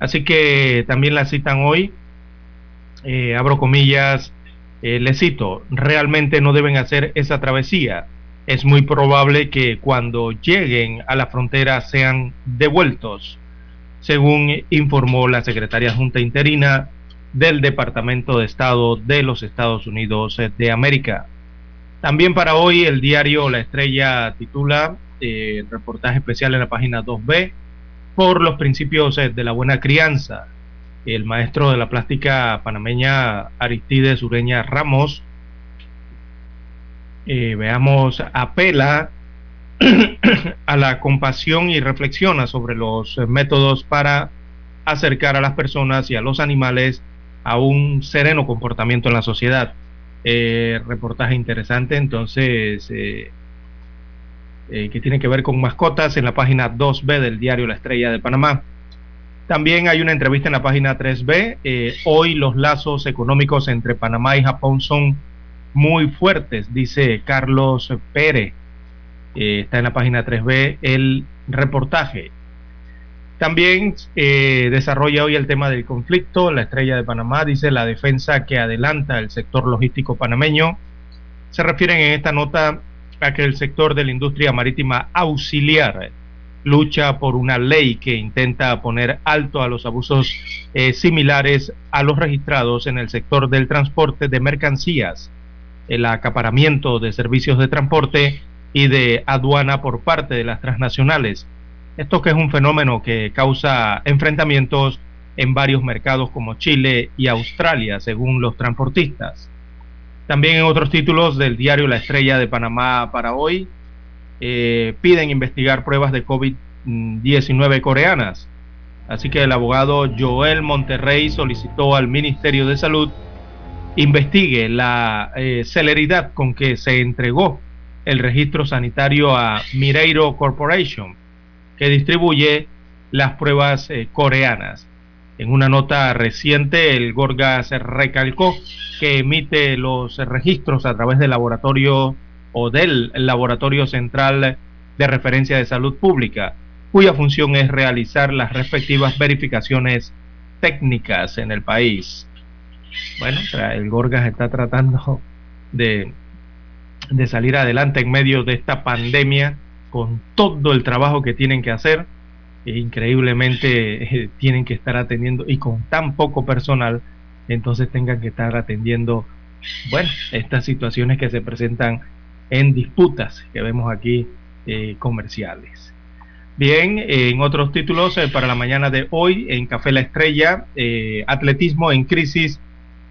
Así que también la citan hoy, eh, abro comillas, eh, le cito, realmente no deben hacer esa travesía. Es muy probable que cuando lleguen a la frontera sean devueltos, según informó la secretaria junta interina del Departamento de Estado de los Estados Unidos de América. También para hoy el diario La Estrella titula eh, reportaje especial en la página 2B por los principios eh, de la buena crianza. El maestro de la plástica panameña Aristides Ureña Ramos, eh, veamos, apela a la compasión y reflexiona sobre los métodos para acercar a las personas y a los animales a un sereno comportamiento en la sociedad. reportaje interesante, entonces eh, que tiene que ver con mascotas en la página 2B del diario La Estrella de Panamá. También hay una entrevista en la página 3B. Eh, hoy los lazos económicos entre Panamá y Japón son muy fuertes, dice Carlos Pérez. Eh, está en la página 3B el reportaje. También eh, desarrolla hoy el tema del conflicto. La estrella de Panamá dice la defensa que adelanta el sector logístico panameño. Se refieren en esta nota que el sector de la industria marítima auxiliar lucha por una ley que intenta poner alto a los abusos eh, similares a los registrados en el sector del transporte de mercancías, el acaparamiento de servicios de transporte y de aduana por parte de las transnacionales. Esto que es un fenómeno que causa enfrentamientos en varios mercados como Chile y Australia, según los transportistas. También en otros títulos del diario La Estrella de Panamá para hoy, eh, piden investigar pruebas de COVID-19 coreanas. Así que el abogado Joel Monterrey solicitó al Ministerio de Salud investigue la eh, celeridad con que se entregó el registro sanitario a Mireiro Corporation, que distribuye las pruebas eh, coreanas. En una nota reciente, el Gorgas recalcó que emite los registros a través del laboratorio o del Laboratorio Central de Referencia de Salud Pública, cuya función es realizar las respectivas verificaciones técnicas en el país. Bueno, el Gorgas está tratando de, salir adelante en medio de esta pandemia con todo el trabajo que tienen que hacer increíblemente eh, tienen que estar atendiendo y con tan poco personal, entonces tengan que estar atendiendo, bueno, estas situaciones que se presentan en disputas que vemos aquí eh, comerciales. Bien, en otros títulos eh, para la mañana de hoy, en Café La Estrella, atletismo en crisis,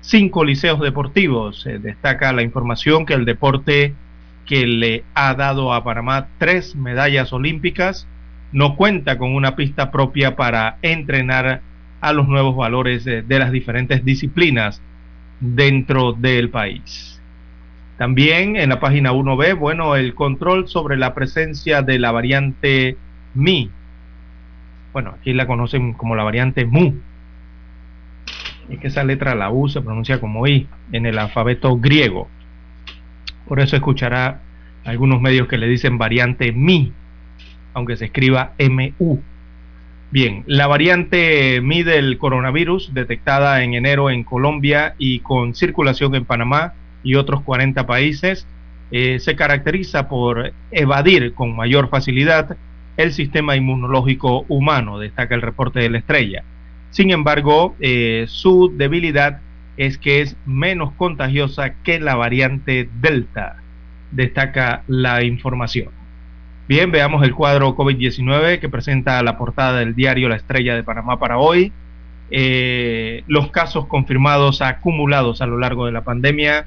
cinco liceos deportivos. destaca la información que el deporte que le ha dado a Panamá tres medallas olímpicas no cuenta con una pista propia para entrenar a los nuevos valores de, las diferentes disciplinas dentro del país. También en la página 1B, bueno, el control sobre la presencia de la variante Mi. Bueno, aquí la conocen como la variante Mu. Es que esa letra, la U, se pronuncia como I en el alfabeto griego. Por eso escuchará algunos medios que le dicen variante Mi aunque se escriba MU. Bien, la variante Mi del coronavirus, detectada en enero en Colombia y con circulación en Panamá y otros 40 países, eh, se caracteriza por evadir con mayor facilidad el sistema inmunológico humano, destaca el reporte de la estrella. Sin embargo, eh, su debilidad es que es menos contagiosa que la variante Delta, destaca la información. Bien, veamos el cuadro COVID-19 que presenta la portada del diario La Estrella de Panamá para hoy. Eh, los casos confirmados acumulados a lo largo de la pandemia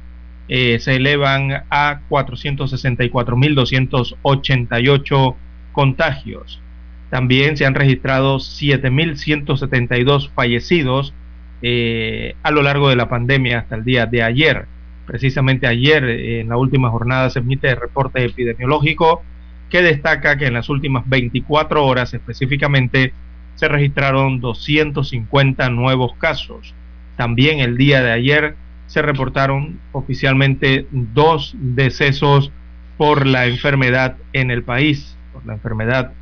eh, se elevan a 464.288 contagios. También se han registrado 7.172 fallecidos eh, a lo largo de la pandemia hasta el día de ayer. Precisamente ayer, en la última jornada, se emite el reporte epidemiológico que destaca que en las últimas 24 horas específicamente se registraron 250 nuevos casos. También el día de ayer se reportaron oficialmente dos decesos por la enfermedad en el país, por la enfermedad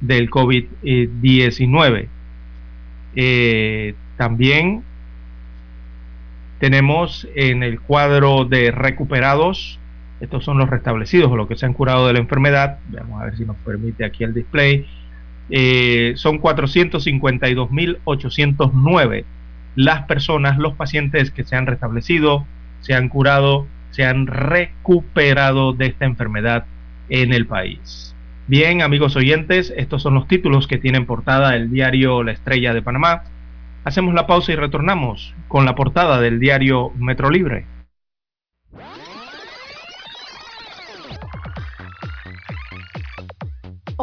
del COVID-19. Eh, también tenemos en el cuadro de recuperados estos son los restablecidos o los que se han curado de la enfermedad. Vamos a ver si nos permite aquí el display. Eh, son 452.809 las personas, los pacientes que se han restablecido, se han curado, se han recuperado de esta enfermedad en el país. Bien, amigos oyentes, estos son los títulos que tienen portada el diario La Estrella de Panamá. Hacemos la pausa y retornamos con la portada del diario Metro Libre.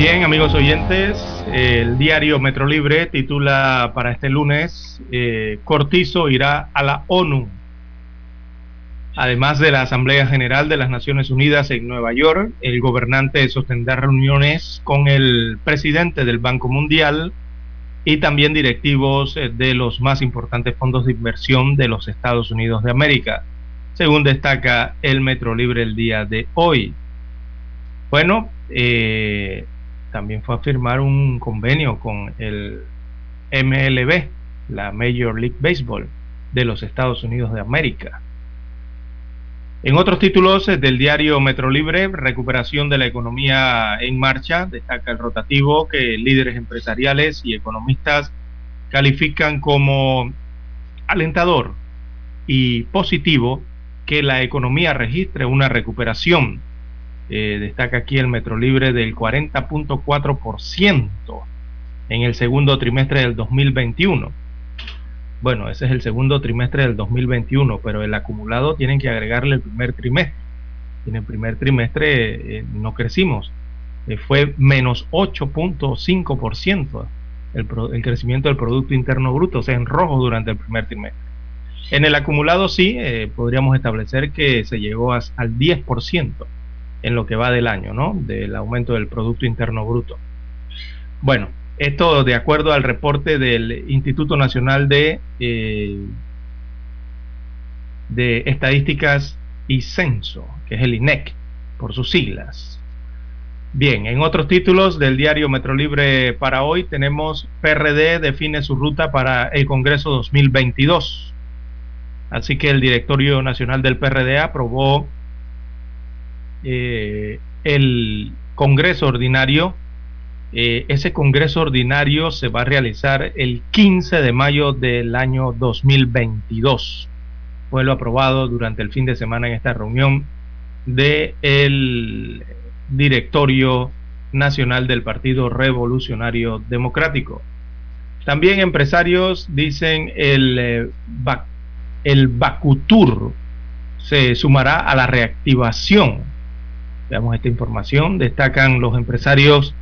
Bien, amigos oyentes, el diario Metro Libre titula para este lunes, eh, Cortizo irá a la ONU. Además de la Asamblea General de las Naciones Unidas en Nueva York, el gobernante sostendrá reuniones con el presidente del Banco Mundial y también directivos eh, de los más importantes fondos de inversión de los Estados Unidos de América, según destaca el Metro Libre el día de hoy. Bueno, eh, también fue a firmar un convenio con el MLB, la Major League Baseball de los Estados Unidos de América. En otros títulos del diario Metro Libre, recuperación de la economía en marcha, destaca el rotativo que líderes empresariales y economistas califican como alentador y positivo que la economía registre una recuperación eh, destaca aquí el Metro Libre del 40.4% en el segundo trimestre del 2021. Bueno, ese es el segundo trimestre del 2021, pero el acumulado tienen que agregarle el primer trimestre. En el primer trimestre eh, no crecimos, eh, fue menos 8.5% el, el crecimiento del Producto Interno Bruto, o sea, en rojo durante el primer trimestre. En el acumulado sí, podríamos establecer que se llegó al 10% en lo que va del año, ¿no? Del aumento del Producto Interno Bruto. Bueno, esto de acuerdo al reporte del Instituto Nacional de, eh, de Estadísticas y Censo, que es el INEC, por sus siglas. Bien, en otros títulos del diario Metro Libre para hoy tenemos PRD define su ruta para el Congreso 2022. Así que el Directorio Nacional del PRD aprobó eh, el Congreso Ordinario. Eh, ese Congreso Ordinario se va a realizar el 15 de mayo del año 2022. Fue lo aprobado durante el fin de semana en esta reunión del Directorio Nacional del Partido Revolucionario Democrático. También empresarios dicen el, eh, el Bacutur se sumará a la reactivación Veamos esta información. Destacan los empresarios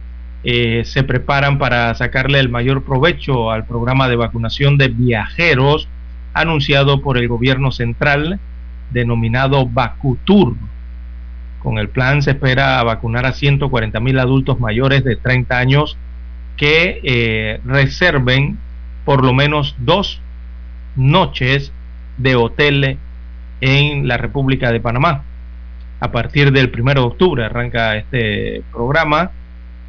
eh, se preparan para sacarle el mayor provecho al programa de vacunación de viajeros anunciado por el gobierno central denominado Vacutur. Con el plan se espera vacunar a 140 mil adultos mayores de 30 años que eh, reserven por lo menos dos noches de hotel en la República de Panamá a partir del 1 de octubre arranca este programa.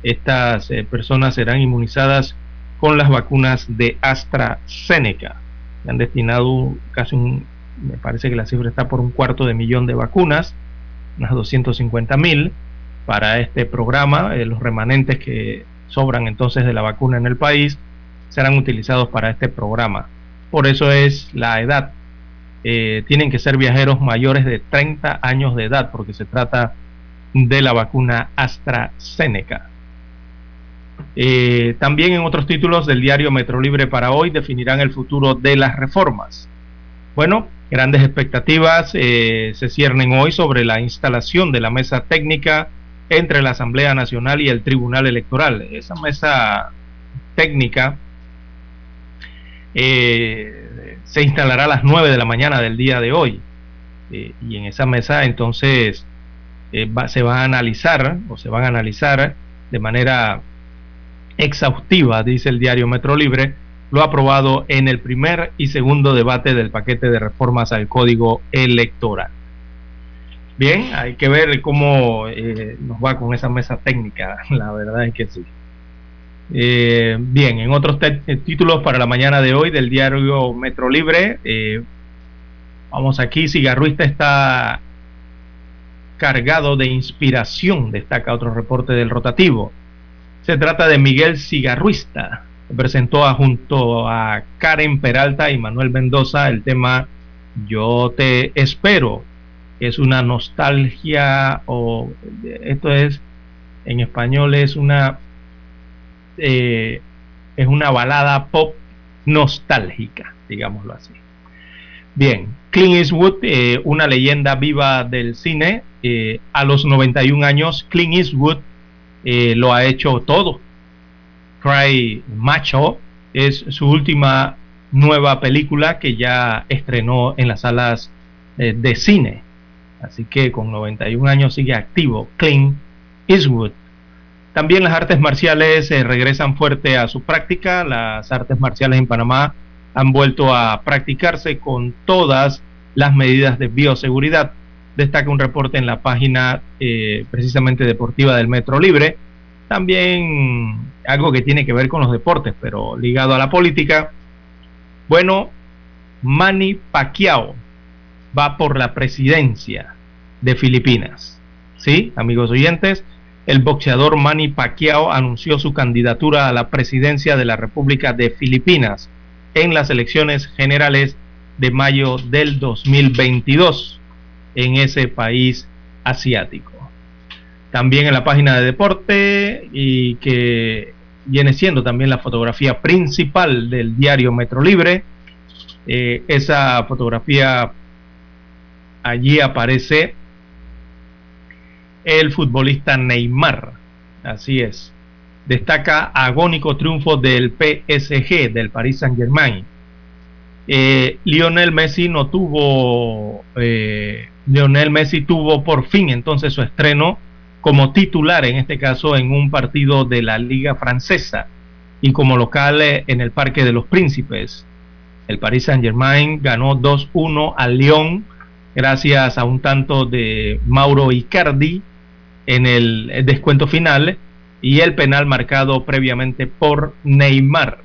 Estas eh, personas serán inmunizadas con las vacunas de AstraZeneca. Han destinado casi un, me parece que la cifra está por un cuarto de millón de vacunas, unas 250 mil para este programa. Eh, los remanentes que sobran entonces de la vacuna en el país serán utilizados para este programa. Por eso es la edad eh, tienen que ser viajeros mayores de 30 años de edad, porque se trata de la vacuna AstraZeneca. Eh, también en otros títulos del diario Metro Libre para hoy definirán el futuro de las reformas. Bueno, grandes expectativas eh, se ciernen hoy sobre la instalación de la mesa técnica entre la Asamblea Nacional y el Tribunal Electoral. Esa mesa técnica se instalará a las 9 de la mañana del día de hoy. Eh, y en esa mesa entonces eh, se va a analizar o se van a analizar de manera exhaustiva, dice el diario Metro Libre, lo aprobado en el primer y segundo debate del paquete de reformas al código electoral. Bien, hay que ver cómo eh, nos va con esa mesa técnica, la verdad es que sí. Eh, bien, en otros eh, títulos para la mañana de hoy del diario Metro Libre, eh, vamos aquí, Cigarruista está cargado de inspiración, destaca otro reporte del rotativo. Se trata de Miguel Cigarruista, presentó junto a Karen Peralta y Manuel Mendoza el tema Yo te espero, es una nostalgia o esto es en español es una eh, es una balada pop nostálgica, digámoslo así. Bien, Clint Eastwood, eh, una leyenda viva del cine, eh, a los 91 años, Clint Eastwood lo ha hecho todo. Cry Macho es su última nueva película que ya estrenó en las salas de cine. Así que con 91 años sigue activo. Clint Eastwood. También las artes marciales eh, regresan fuerte a su práctica. Las artes marciales en Panamá han vuelto a practicarse con todas las medidas de bioseguridad. Destaca un reporte en la página eh, precisamente deportiva del Metro Libre. También algo que tiene que ver con los deportes, pero ligado a la política. Bueno, Manny Pacquiao va por la presidencia de Filipinas. Sí, amigos oyentes, el boxeador Manny Pacquiao anunció su candidatura a la presidencia de la República de Filipinas en las elecciones generales de mayo del 2022 en ese país asiático. También en la página de deporte y que viene siendo también la fotografía principal del diario Metro Libre. Eh, esa fotografía allí aparece el futbolista Neymar. Así es. Destaca agónico triunfo del PSG, del Paris Saint Germain. Eh, Lionel Messi no tuvo, eh, Lionel Messi tuvo por fin entonces su estreno como titular, en este caso en un partido de la Liga Francesa y como local eh, en el Parque de los Príncipes. El Paris Saint Germain ganó 2-1 al Lyon gracias a un tanto de Mauro Icardi en el descuento final y el penal marcado previamente por Neymar.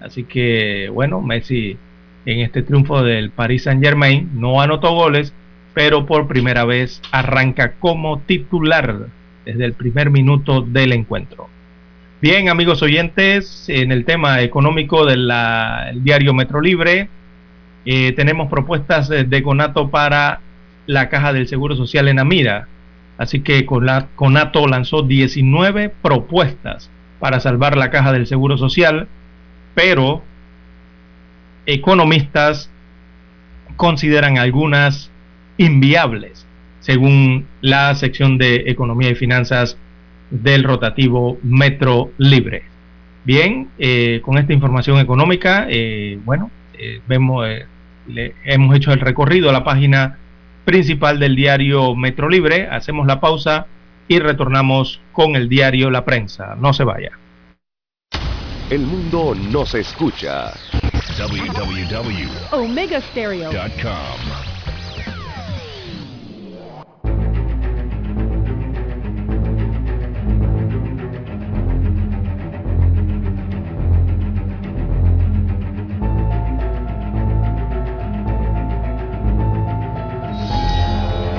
Así que bueno, Messi en este triunfo del Paris Saint Germain no anotó goles, pero por primera vez arranca como titular desde el primer minuto del encuentro. Bien, amigos oyentes, en el tema económico del diario Metro Libre, eh, tenemos propuestas de Conato para la caja del Seguro Social en Amira. Así que Conato lanzó 19 propuestas para salvar la caja del Seguro Social, pero economistas consideran algunas inviables, según la sección de Economía y Finanzas del rotativo Metro Libre. Bien, eh, con esta información económica, eh, bueno, eh, vemos, le, hemos hecho el recorrido a la página principal del diario Metro Libre, hacemos la pausa y retornamos con el diario La Prensa. No se vaya. El mundo nos escucha. www.omegastereo.com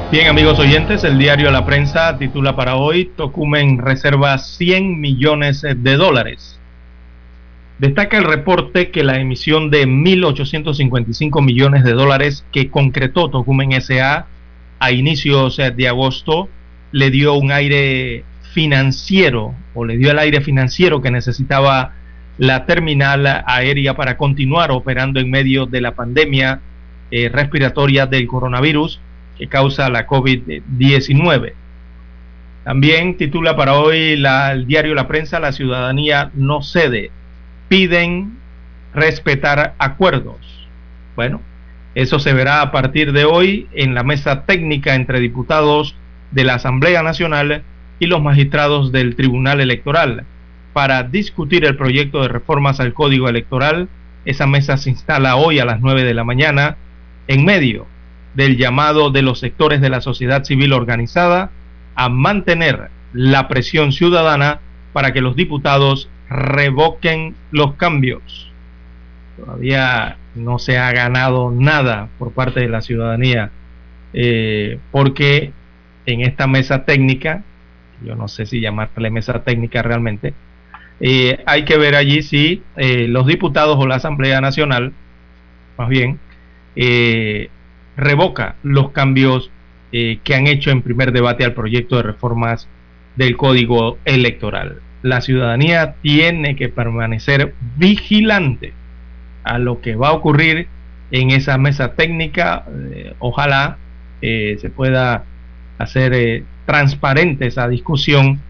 Bien, amigos oyentes, el diario La Prensa titula para hoy, Tocumen reserva 100 millones de dólares. Destaca el reporte que la emisión de 1.855 millones de dólares que concretó Tocumen SA a inicios de agosto le dio un aire financiero o le dio el aire financiero que necesitaba la terminal aérea para continuar operando en medio de la pandemia eh, respiratoria del coronavirus que causa la COVID-19. También titula para hoy el diario La Prensa, La ciudadanía no cede, piden respetar acuerdos. Bueno, eso se verá a partir de hoy en la mesa técnica entre diputados de la Asamblea Nacional y los magistrados del Tribunal Electoral para discutir el proyecto de reformas al Código Electoral. Esa mesa se instala hoy a las 9 de la mañana en medio del llamado de los sectores de la sociedad civil organizada a mantener la presión ciudadana para que los diputados revoquen los cambios. Todavía no se ha ganado nada por parte de la ciudadanía, eh, porque en esta mesa técnica, yo no sé si llamarle mesa técnica realmente, eh, hay que ver allí si eh, los diputados o la Asamblea Nacional, más bien, revoca los cambios eh, que han hecho en primer debate al proyecto de reformas del Código Electoral. La ciudadanía tiene que permanecer vigilante a lo que va a ocurrir en esa mesa técnica. Eh, ojalá eh, se pueda hacer transparente esa discusión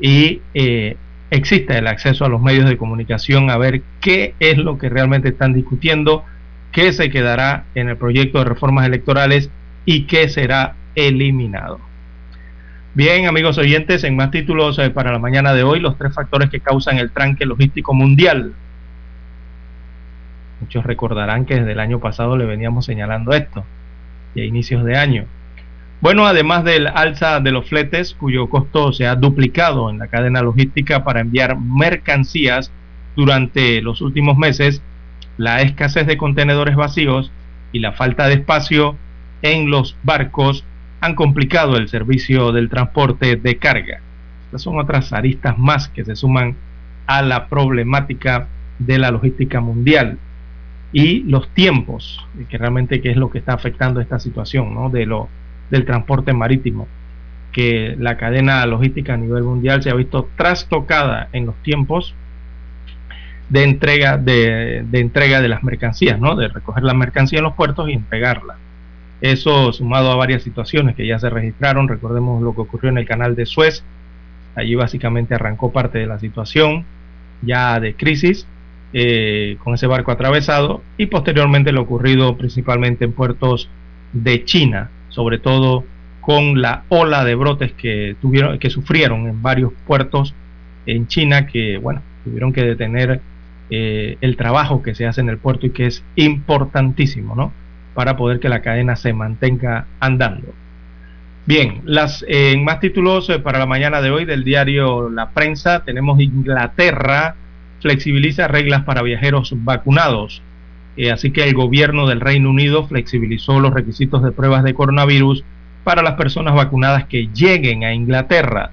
y eh, existe el acceso a los medios de comunicación a ver qué es lo que realmente están discutiendo, qué se quedará en el proyecto de reformas electorales y qué será eliminado. Bien, amigos oyentes, en más títulos eh, para la mañana de hoy, los tres factores que causan el tranque logístico mundial. Muchos recordarán que desde el año pasado le veníamos señalando esto, y inicios de año. Bueno, además del alza de los fletes, cuyo costo se ha duplicado en la cadena logística para enviar mercancías durante los últimos meses, la escasez de contenedores vacíos y la falta de espacio en los barcos han complicado el servicio del transporte de carga. Estas son otras aristas más que se suman a la problemática de la logística mundial y los tiempos, que realmente es lo que está afectando esta situación ¿no? de lo, del transporte marítimo, que la cadena logística a nivel mundial se ha visto trastocada en los tiempos de entrega de, de entrega de las mercancías, ¿no? de recoger la mercancía en los puertos y entregarla. Eso sumado a varias situaciones que ya se registraron, recordemos lo que ocurrió en el canal de Suez, allí básicamente arrancó parte de la situación ya de crisis eh, con ese barco atravesado y posteriormente lo ocurrido principalmente en puertos de China, sobre todo con la ola de brotes que tuvieron que sufrieron en varios puertos en China que bueno tuvieron que detener eh, el trabajo que se hace en el puerto y que es importantísimo, ¿no? para poder que la cadena se mantenga andando. Bien, las, en más títulos eh, para la mañana de hoy del diario La Prensa tenemos Inglaterra flexibiliza reglas para viajeros vacunados. Eh, así que el gobierno del Reino Unido flexibilizó los requisitos de pruebas de coronavirus para las personas vacunadas que lleguen a Inglaterra,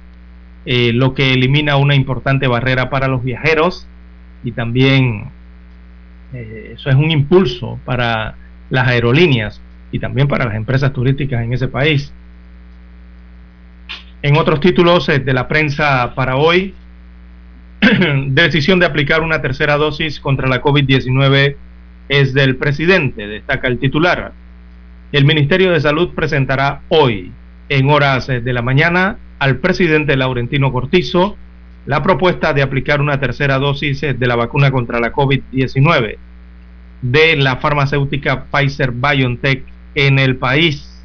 eh, lo que elimina una importante barrera para los viajeros y también eso es un impulso para las aerolíneas y también para las empresas turísticas en ese país. En otros títulos eh, de la prensa para hoy, decisión de aplicar una tercera dosis contra la COVID-19 es del presidente, destaca el titular. El Ministerio de Salud presentará hoy, en horas eh, de la mañana, al presidente Laurentino Cortizo la propuesta de aplicar una tercera dosis eh, de la vacuna contra la COVID-19 de la farmacéutica Pfizer BioNTech en el país.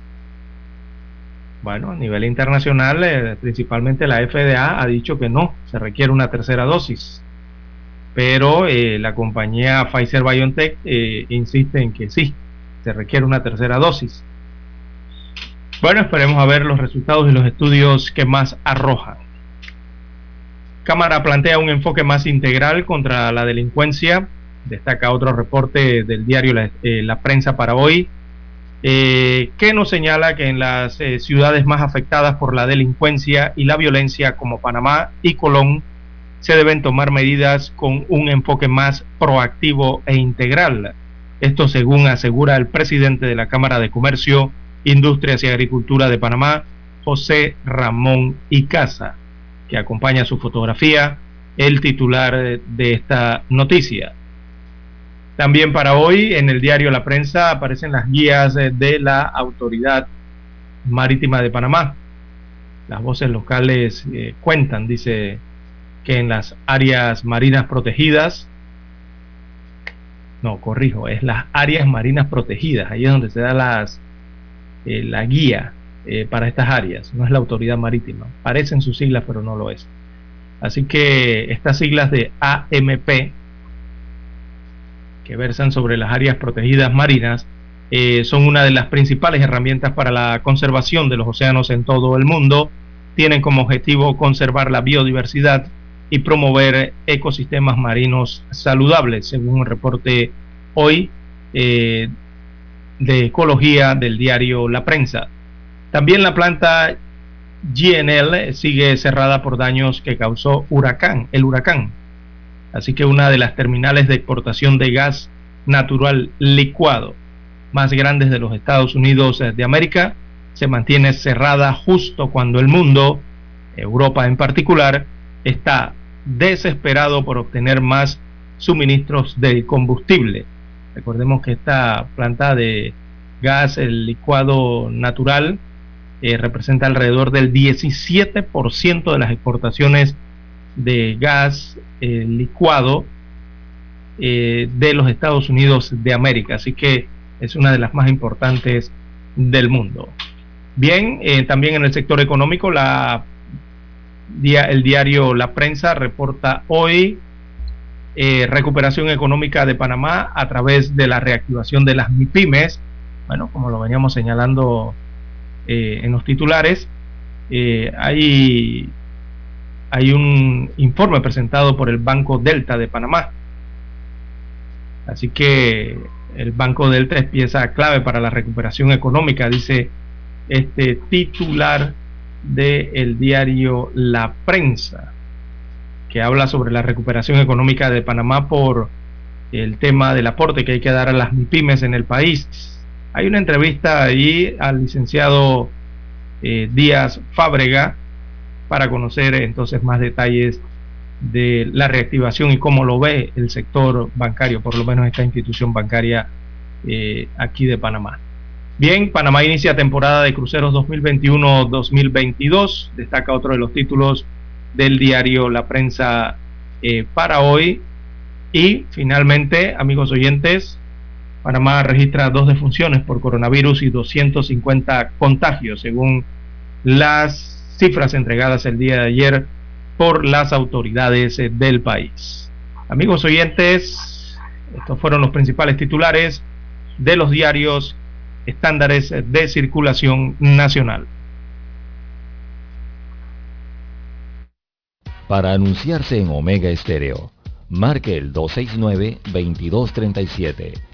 Bueno, a nivel internacional, eh, principalmente la FDA ha dicho que no, se requiere una tercera dosis. Pero eh, la compañía Pfizer BioNTech insiste en que sí, se requiere una tercera dosis. Bueno, esperemos a ver los resultados y los estudios que más arrojan. Cámara plantea un enfoque más integral contra la delincuencia destaca otro reporte del diario La, eh, Prensa para hoy, eh, que nos señala que en las eh, ciudades más afectadas por la delincuencia y la violencia como Panamá y Colón, se deben tomar medidas con un enfoque más proactivo e integral. Esto según asegura el presidente de la Cámara de Comercio, Industrias y Agricultura de Panamá, José Ramón Icaza, que acompaña su fotografía el titular de esta noticia. También para hoy en el diario La Prensa aparecen las guías de la Autoridad Marítima de Panamá. Las voces locales eh, cuentan, dice, que en las áreas marinas protegidas, no, corrijo, es las áreas marinas protegidas, ahí es donde se da las, eh, la guía para estas áreas, no es la autoridad marítima. Parecen sus siglas, pero no lo es. Así que estas siglas de AMP, que versan sobre las áreas protegidas marinas eh, son una de las principales herramientas para la conservación de los océanos en todo el mundo. Tienen como objetivo conservar la biodiversidad y promover ecosistemas marinos saludables, según un reporte hoy eh, de ecología del diario La Prensa. También la planta GNL sigue cerrada por daños que causó huracán, el huracán Así que una de las terminales de exportación de gas natural licuado más grandes de los Estados Unidos de América se mantiene cerrada justo cuando el mundo, Europa en particular, está desesperado por obtener más suministros de combustible. Recordemos que esta planta de gas el licuado natural eh, representa alrededor del 17% de las exportaciones de gas eh, licuado eh, de los Estados Unidos de América. Así que es una de las más importantes del mundo. Bien, también en el sector económico, el diario La Prensa reporta hoy recuperación económica de Panamá a través de la reactivación de las MIPIMES. Bueno, como lo veníamos señalando eh, en los titulares, eh, hay, hay un informe presentado por el Banco Delta de Panamá. Así que el Banco Delta es pieza clave para la recuperación económica, dice este titular del diario La Prensa, que habla sobre la recuperación económica de Panamá por el tema del aporte que hay que dar a las MIPIMES en el país hay una entrevista ahí al licenciado eh, Díaz Fábrega para conocer entonces más detalles de la reactivación y cómo lo ve el sector bancario, por lo menos esta institución bancaria eh, aquí de Panamá. Bien, Panamá inicia temporada de cruceros 2021-2022, destaca otro de los títulos del diario La Prensa eh, para hoy. Y finalmente, amigos oyentes, Panamá registra dos defunciones por coronavirus y 250 contagios, según las cifras entregadas el día de ayer por las autoridades eh, del país. Amigos oyentes, estos fueron los principales titulares de los diarios estándares de circulación nacional. Para anunciarse en Omega Estéreo, marque el 269-2237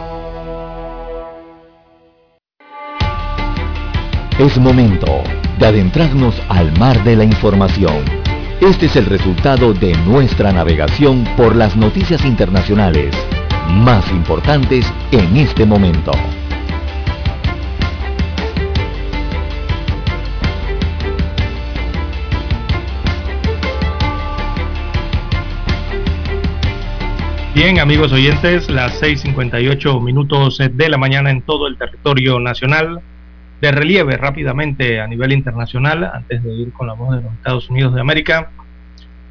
Es momento de adentrarnos al mar de la información. Este es el resultado de nuestra navegación por las noticias internacionales más importantes en este momento. Bien, amigos oyentes, las 6.58 minutos de la mañana en todo el territorio nacional de relieve rápidamente a nivel internacional antes de ir con la voz de los Estados Unidos de América.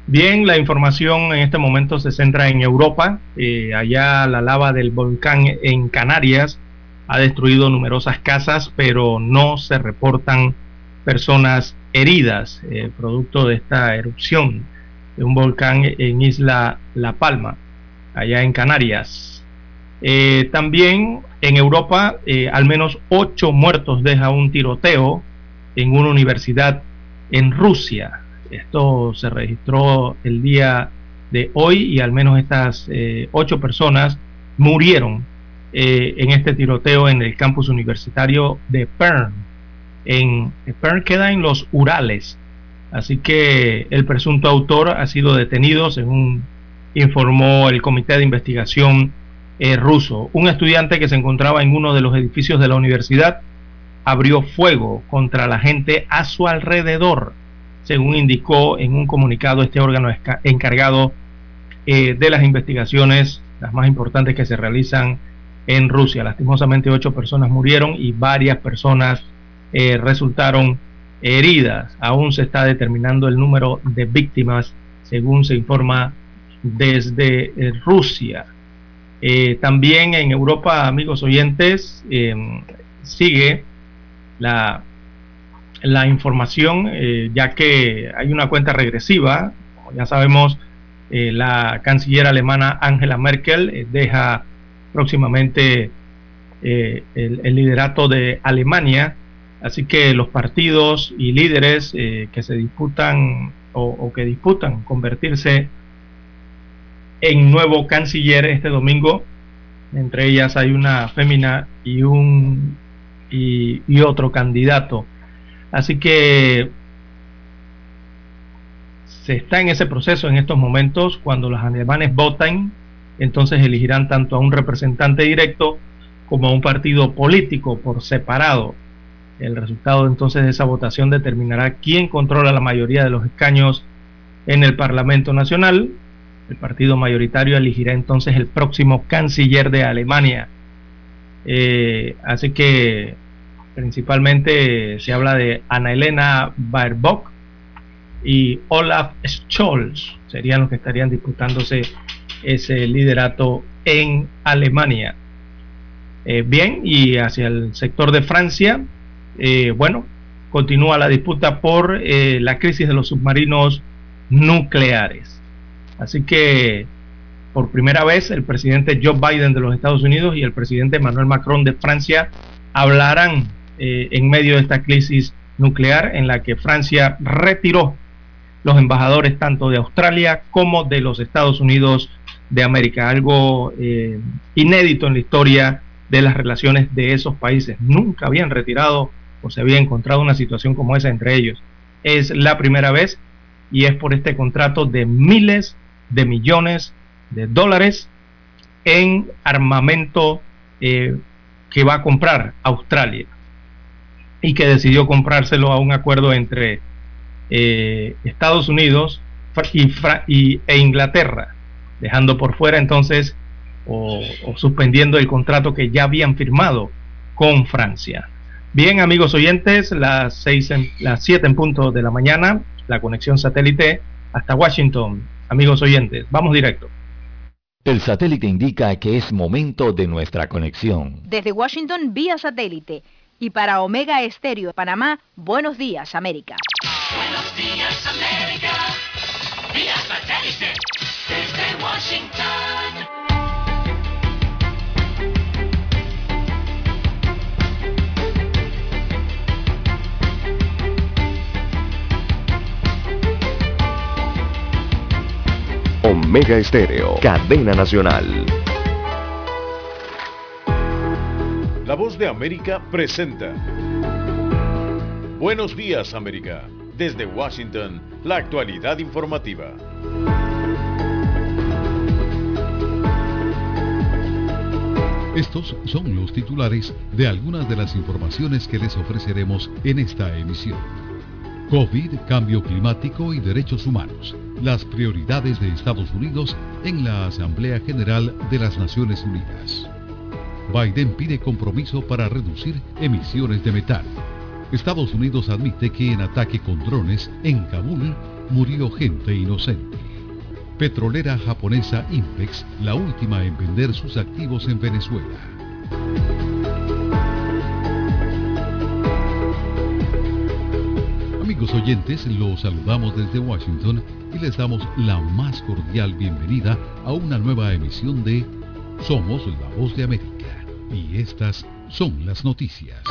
Bien, la información en este momento se centra en Europa. Eh, allá la lava del volcán en Canarias ha destruido numerosas casas, pero no se reportan personas heridas eh, producto de esta erupción de un volcán en Isla La Palma, allá en Canarias. Eh, también en Europa, eh, al menos ocho muertos deja un tiroteo en una universidad en Rusia. Esto se registró el día de hoy y al menos estas eh, ocho personas murieron eh, en este tiroteo en el campus universitario de Perm. En Perm queda en los Urales. Así que el presunto autor ha sido detenido, según informó el Comité de Investigación eh, ruso. Un estudiante que se encontraba en uno de los edificios de la universidad abrió fuego contra la gente a su alrededor, según indicó en un comunicado este órgano encargado eh, de las investigaciones, las más importantes que se realizan en Rusia. Lastimosamente ocho personas murieron y varias personas eh, resultaron heridas. Aún se está determinando el número de víctimas, según se informa desde Rusia. También en Europa, amigos oyentes, sigue la, la información, ya que hay una cuenta regresiva, como ya sabemos, eh, la canciller alemana Angela Merkel eh, deja próximamente eh, el, liderato de Alemania, así que los partidos y líderes que se disputan o, que disputan convertirse en nuevo canciller este domingo, entre ellas hay una fémina y un y otro candidato. Así que se está en ese proceso en estos momentos. Cuando los alemanes votan, entonces elegirán tanto a un representante directo como a un partido político por separado. El resultado entonces de esa votación determinará quién controla la mayoría de los escaños en el Parlamento Nacional. El partido mayoritario elegirá entonces el próximo canciller de Alemania. Eh, así que principalmente se habla de Ana Elena Baerbock, y Olaf Scholz serían los que estarían disputándose ese liderato en Alemania. Eh, bien, y hacia el sector de Francia, eh, bueno, continúa la disputa por la crisis de los submarinos nucleares. Así que por primera vez el presidente Joe Biden de los Estados Unidos y el presidente Emmanuel Macron de Francia hablarán en medio de esta crisis nuclear en la que Francia retiró los embajadores tanto de Australia como de los Estados Unidos de América, algo eh, inédito en la historia de las relaciones de esos países. Nunca habían retirado o se había encontrado una situación como esa entre ellos. Es la primera vez y es por este contrato de miles de millones de dólares en armamento eh, que va a comprar Australia y que decidió comprárselo a un acuerdo entre eh, Estados Unidos y, e Inglaterra, dejando por fuera entonces o, suspendiendo el contrato que ya habían firmado con Francia. Bien, amigos oyentes, las seis en, las 7 en punto de la mañana, la conexión satélite hasta Washington. Amigos oyentes, vamos directo. El satélite indica que es momento de nuestra conexión. Desde Washington, vía satélite. Y para Omega Estéreo Panamá, buenos días, América. Buenos días, América. Vía satélite. Desde Washington. Omega Estéreo, cadena nacional. La voz de América presenta. Buenos días, América. Desde Washington, la actualidad informativa. Estos son los titulares de algunas de las informaciones que les ofreceremos en esta emisión. COVID, cambio climático y derechos humanos. Las prioridades de Estados Unidos en la Asamblea General de las Naciones Unidas. Biden pide compromiso para reducir emisiones de metano. Estados Unidos admite que en ataque con drones en Kabul murió gente inocente. Petrolera japonesa Impex, la última en vender sus activos en Venezuela. Amigos oyentes, los saludamos desde Washington y les damos la más cordial bienvenida a una nueva emisión de Somos la Voz de América. Y estas son las noticias.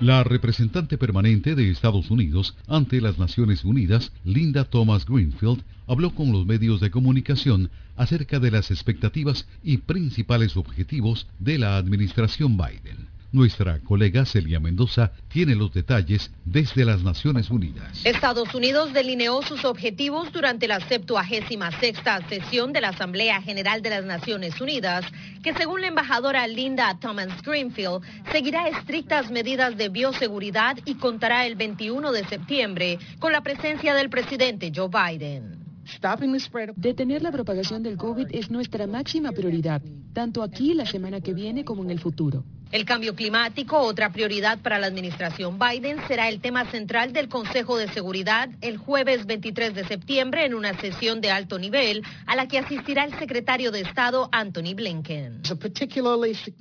La representante permanente de Estados Unidos ante las Naciones Unidas, Linda Thomas Greenfield, habló con los medios de comunicación acerca de las expectativas y principales objetivos de la administración Biden. Nuestra colega Celia Mendoza tiene los detalles desde las Naciones Unidas. Estados Unidos delineó sus objetivos durante la 76 sesión de la Asamblea General de las Naciones Unidas, que según la embajadora Linda Thomas Greenfield, seguirá estrictas medidas de bioseguridad y contará el 21 de septiembre con la presencia del presidente Joe Biden. Detener la propagación del COVID es nuestra máxima prioridad, tanto aquí la semana que viene como en el futuro. El cambio climático, otra prioridad para la administración Biden, será el tema central del Consejo de Seguridad el jueves 23 de septiembre en una sesión de alto nivel a la que asistirá el secretario de Estado Anthony Blinken.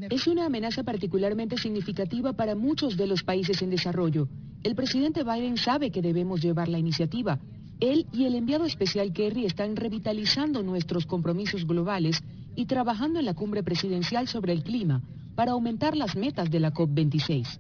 Es una amenaza particularmente significativa para muchos de los países en desarrollo. El presidente Biden sabe que debemos llevar la iniciativa él y el enviado especial Kerry están revitalizando nuestros compromisos globales y trabajando en la cumbre presidencial sobre el clima para aumentar las metas de la COP26.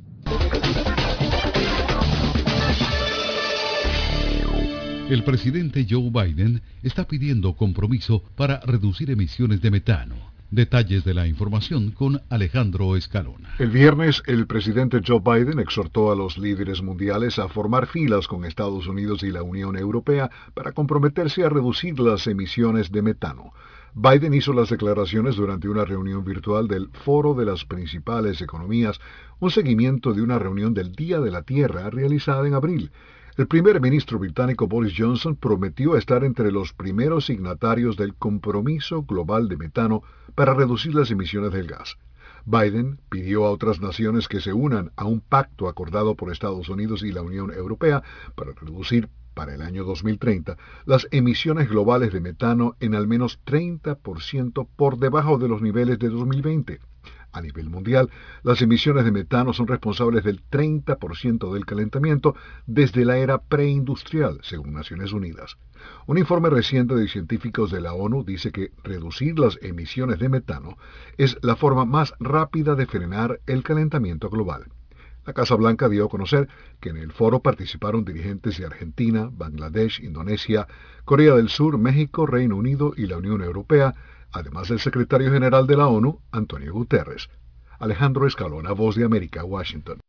El presidente Joe Biden está pidiendo compromiso para reducir emisiones de metano Detalles de la información con Alejandro Escalona. El viernes, el presidente Joe Biden exhortó a los líderes mundiales a formar filas con Estados Unidos y la Unión Europea para comprometerse a reducir las emisiones de metano. Biden hizo las declaraciones durante una reunión virtual del Foro de las Principales Economías, un seguimiento de una reunión del Día de la Tierra realizada en abril. El primer ministro británico Boris Johnson prometió estar entre los primeros signatarios del compromiso global de metano para reducir las emisiones del gas. Biden pidió a otras naciones que se unan a un pacto acordado por Estados Unidos y la Unión Europea para reducir para el año 2030 las emisiones globales de metano en al menos 30% por debajo de los niveles de 2020. A nivel mundial, las emisiones de metano son responsables del 30% del calentamiento desde la era preindustrial, según Naciones Unidas. Un informe reciente de científicos de la ONU dice que reducir las emisiones de metano es la forma más rápida de frenar el calentamiento global. La Casa Blanca dio a conocer que en el foro participaron dirigentes de Argentina, Bangladesh, Indonesia, Corea del Sur, México, Reino Unido y la Unión Europea, además del secretario general de la ONU, Antonio Guterres. Alejandro Escalona, Voz de América, Washington.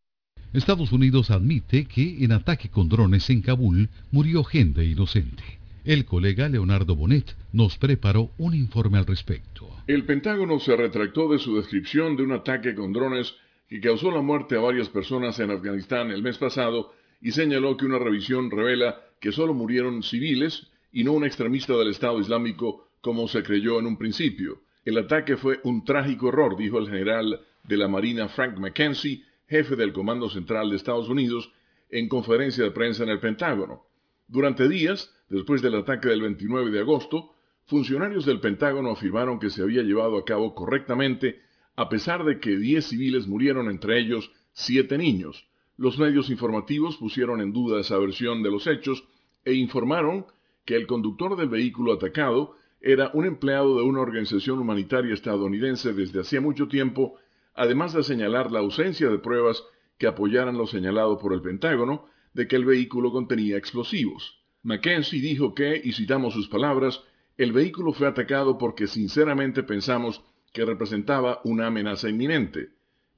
Estados Unidos admite que en ataque con drones en Kabul murió gente inocente. El colega Leonardo Bonet nos preparó un informe al respecto. El Pentágono se retractó de su descripción de un ataque con drones que causó la muerte a varias personas en Afganistán el mes pasado y señaló que una revisión revela que solo murieron civiles y no un extremista del Estado Islámico como se creyó en un principio. El ataque fue un trágico error, dijo el general de la Marina Frank McKenzie, jefe del Comando Central de Estados Unidos, en conferencia de prensa en el Pentágono. Durante días, después del ataque del 29 de agosto, funcionarios del Pentágono afirmaron que se había llevado a cabo correctamente, a pesar de que 10 civiles murieron, entre ellos 7 niños. Los medios informativos pusieron en duda esa versión de los hechos e informaron que el conductor del vehículo atacado era un empleado de una organización humanitaria estadounidense desde hacía mucho tiempo, además de señalar la ausencia de pruebas que apoyaran lo señalado por el Pentágono de que el vehículo contenía explosivos. Mackenzie dijo que, y citamos sus palabras, el vehículo fue atacado porque sinceramente pensamos que representaba una amenaza inminente.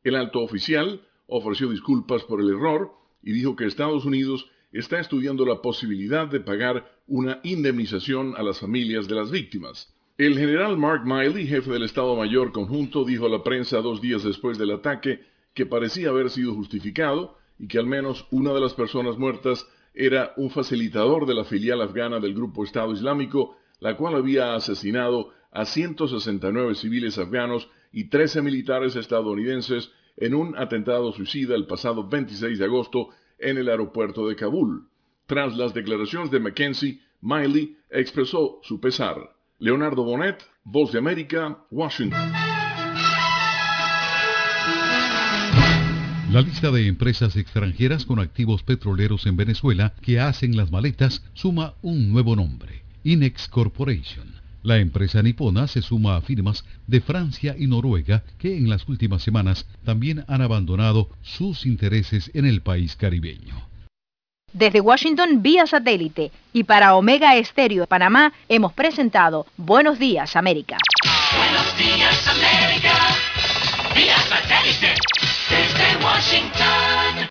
El alto oficial ofreció disculpas por el error y dijo que Estados Unidos está estudiando la posibilidad de pagar una indemnización a las familias de las víctimas. El general Mark Miley, jefe del Estado Mayor Conjunto, dijo a la prensa dos días después del ataque que parecía haber sido justificado y que al menos una de las personas muertas era un facilitador de la filial afgana del grupo Estado Islámico, la cual había asesinado a 169 civiles afganos y 13 militares estadounidenses en un atentado suicida el pasado 26 de agosto en el aeropuerto de Kabul. Tras las declaraciones de Mackenzie, Miley expresó su pesar. Leonardo Bonet, Voz de América, Washington. La lista de empresas extranjeras con activos petroleros en Venezuela que hacen las maletas suma un nuevo nombre, Inex Corporation. La empresa nipona se suma a firmas de Francia y Noruega que en las últimas semanas también han abandonado sus intereses en el país caribeño. Desde Washington vía satélite y para Omega Estéreo de Panamá hemos presentado Buenos Días América. Buenos Días América, vía satélite desde Washington.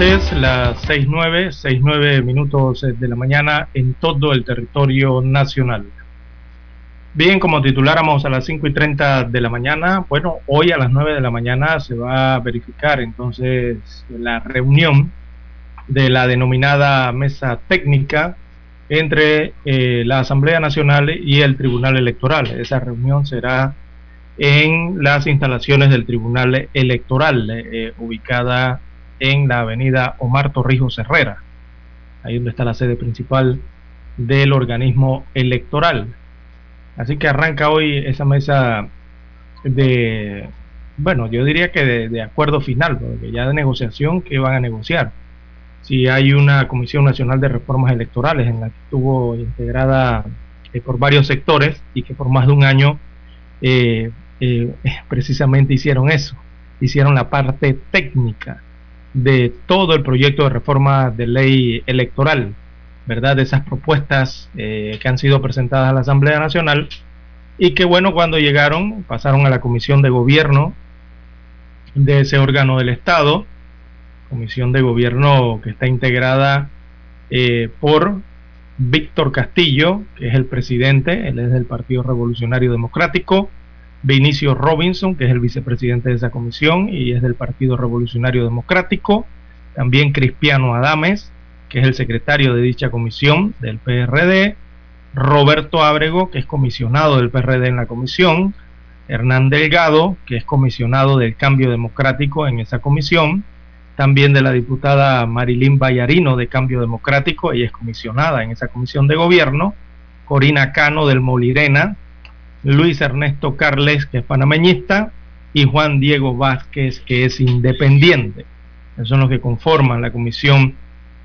Oyentes, las 6.9, 6.9 minutos de la mañana en todo el territorio nacional. Bien, como tituláramos a las 5 y 30 de la mañana, bueno, hoy a las 9 de la mañana se va a verificar entonces la reunión de la denominada mesa técnica entre eh, la Asamblea Nacional y el Tribunal Electoral. Esa reunión será en las instalaciones del Tribunal Electoral, eh, ubicada en la avenida Omar Torrijos Herrera, ahí donde está la sede principal del organismo electoral. Así que arranca hoy esa mesa de, bueno, yo diría que de, acuerdo final, porque ya de negociación que van a negociar. Si hay una Comisión Nacional de Reformas Electorales en la que estuvo integrada eh, por varios sectores y que por más de un año eh, eh, precisamente hicieron eso, hicieron la parte técnica de todo el proyecto de reforma de ley electoral ¿verdad? De esas propuestas eh, que han sido presentadas a la Asamblea Nacional y que bueno, cuando llegaron, pasaron a la Comisión de Gobierno de ese órgano del Estado, Comisión de Gobierno que está integrada eh, por Víctor Castillo, que es el presidente, él es del Partido Revolucionario Democrático, Vinicio Robinson, que es el vicepresidente de esa comisión y es del Partido Revolucionario Democrático, también Cristiano Adames, que es el secretario de dicha comisión del PRD, Roberto Ábrego, que es comisionado del PRD en la comisión, Hernán Delgado, que es comisionado del Cambio Democrático en esa comisión, también de la diputada Marilyn Bayarino de Cambio Democrático, ella es comisionada en esa comisión de gobierno, Corina Cano del Molirena, Luis Ernesto Carles, que es panameñista, y Juan Diego Vázquez, que es independiente. Esos son los que conforman la comisión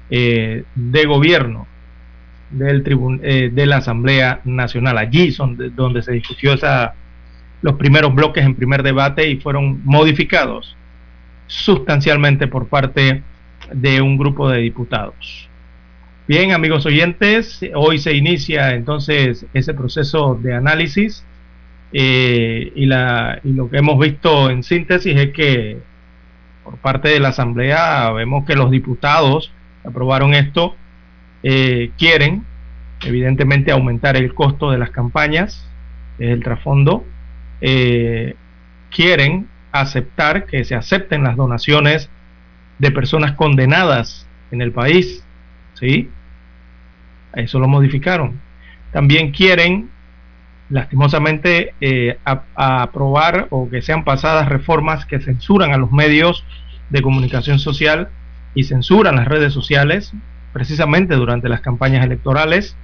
eh, de gobierno del eh, de la Asamblea Nacional. Allí son donde se discutió esa, los primeros bloques en primer debate y fueron modificados sustancialmente por parte de un grupo de diputados. Bien, amigos oyentes, hoy se inicia entonces ese proceso de análisis eh, y, la, y lo que hemos visto en síntesis es que por parte de la Asamblea vemos que los diputados aprobaron esto, eh, quieren evidentemente aumentar el costo de las campañas, es el trasfondo, eh, quieren aceptar que se acepten las donaciones de personas condenadas en el país, ¿sí? Eso lo modificaron. También quieren, lastimosamente, eh, aprobar o que sean pasadas reformas que censuran a los medios de comunicación social y censuran las redes sociales, precisamente durante las campañas electorales.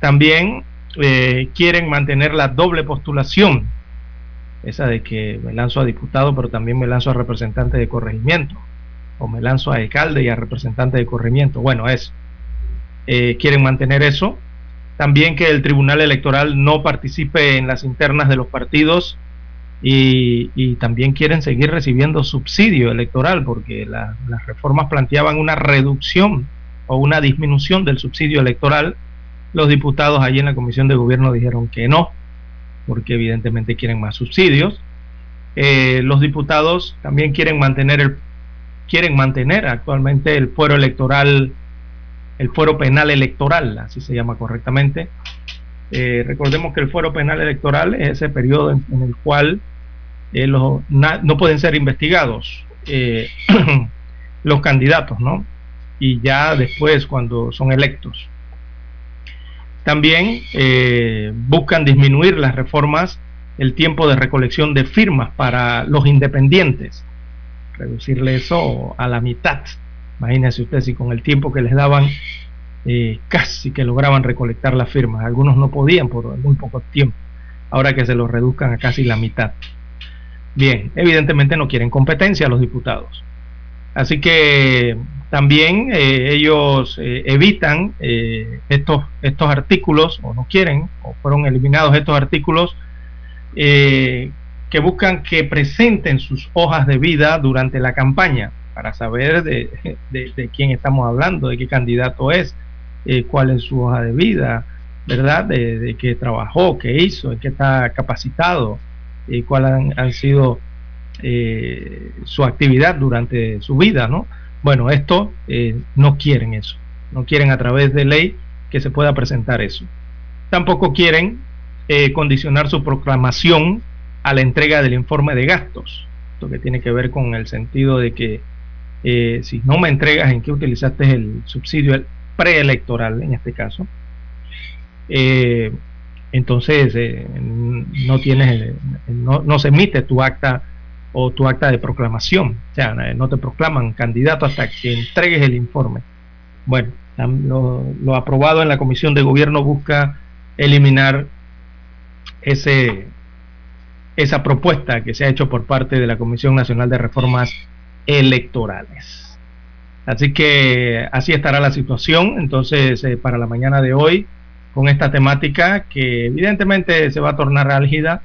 También eh, quieren mantener la doble postulación, esa de que me lanzo a diputado, pero también me lanzo a representante de corregimiento, o me lanzo a alcalde y a representante de corregimiento. Bueno, es, eh, quieren mantener eso. También que el Tribunal Electoral no participe en las internas de los partidos y, también quieren seguir recibiendo subsidio electoral porque las reformas planteaban una reducción o una disminución del subsidio electoral. Los diputados allí en la Comisión de Gobierno dijeron que no, porque evidentemente quieren más subsidios. Eh, los diputados también quieren mantener el quieren mantener actualmente el fuero electoral, el fuero penal electoral, así se llama correctamente, eh, recordemos que el fuero penal electoral es ese periodo en, el cual eh, no pueden ser investigados eh, los candidatos, ¿no? Y ya después cuando son electos. También eh, buscan disminuir las reformas, el tiempo de recolección de firmas para los independientes, reducirle eso a la mitad. Imagínense ustedes si con el tiempo que les daban casi que lograban recolectar las firmas. Algunos no podían por muy poco tiempo. Ahora que se los reduzcan a casi la mitad. Bien, evidentemente no quieren competencia los diputados. Así que también eh, ellos eh, evitan eh, estos, estos artículos, o no quieren, o fueron eliminados estos artículos que buscan que presenten sus hojas de vida durante la campaña para saber de, de quién estamos hablando, de qué candidato es, cuál es su hoja de vida, ¿verdad? De, qué trabajó, qué hizo, en qué está capacitado, y cuál han, sido eh, su actividad durante su vida, ¿no? Bueno, esto eh, no quieren eso, no quieren a través de ley que se pueda presentar eso. Tampoco quieren eh, condicionar su proclamación a la entrega del informe de gastos, lo que tiene que ver con el sentido de que si no me entregas en qué utilizaste el subsidio preelectoral, en este caso, entonces eh, no tienes, no, se emite tu acta o tu acta de proclamación, o sea, no te proclaman candidato hasta que entregues el informe. Bueno, lo, aprobado en la Comisión de Gobierno busca eliminar ese, esa propuesta que se ha hecho por parte de la Comisión Nacional de Reformas Electorales. Así que así estará la situación. Entonces, eh, para la mañana de hoy, con esta temática que evidentemente se va a tornar álgida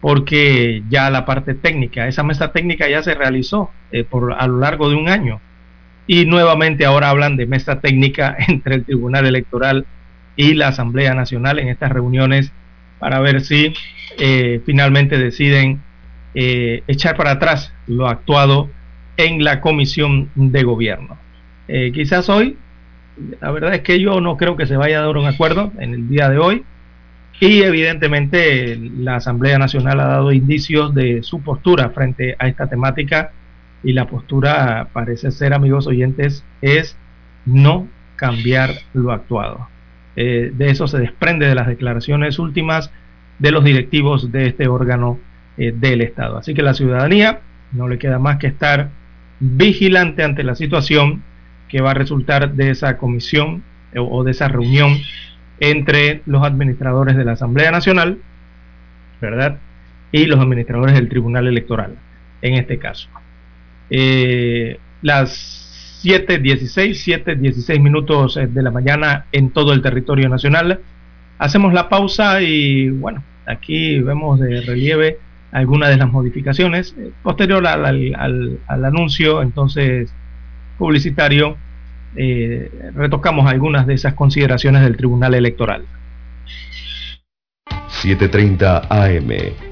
porque ya la parte técnica, esa mesa técnica ya se realizó eh, por, a lo largo de un año y nuevamente ahora hablan de mesa técnica entre el Tribunal Electoral y la Asamblea Nacional en estas reuniones para ver si eh, finalmente deciden eh, echar para atrás lo actuado en la Comisión de Gobierno. quizás hoy la verdad es que yo no creo que se vaya a dar un acuerdo en el día de hoy. Y evidentemente la Asamblea Nacional ha dado indicios de su postura frente a esta temática y la postura parece ser, amigos oyentes, es no cambiar lo actuado. Eh, de eso se desprende de las declaraciones últimas de los directivos de este órgano eh, del Estado. Así que la ciudadanía no le queda más que estar vigilante ante la situación que va a resultar de esa comisión eh, o de esa reunión entre los administradores de la Asamblea Nacional, ¿verdad? Y los administradores del Tribunal Electoral, en este caso. Las 7.16, 7.16 minutos eh, de la mañana en todo el territorio nacional. Hacemos la pausa y bueno, aquí vemos de relieve algunas de las modificaciones. Posterior al, al anuncio, entonces publicitario, eh, retocamos algunas de esas consideraciones del Tribunal Electoral. 7.30 AM,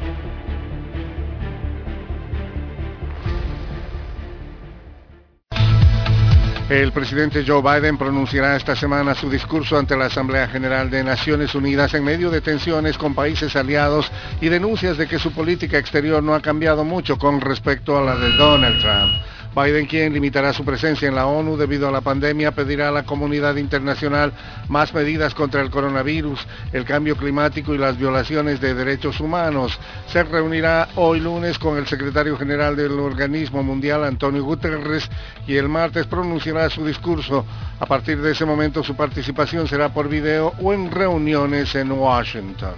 El presidente Joe Biden pronunciará esta semana su discurso ante la Asamblea General de Naciones Unidas en medio de tensiones con países aliados y denuncias de que su política exterior no ha cambiado mucho con respecto a la de Donald Trump. Biden, quien limitará su presencia en la ONU debido a la pandemia, pedirá a la comunidad internacional más medidas contra el coronavirus, el cambio climático y las violaciones de derechos humanos. Se reunirá hoy lunes con el secretario general del organismo mundial, Antonio Guterres, y el martes pronunciará su discurso. A partir de ese momento su participación será por video o en reuniones en Washington.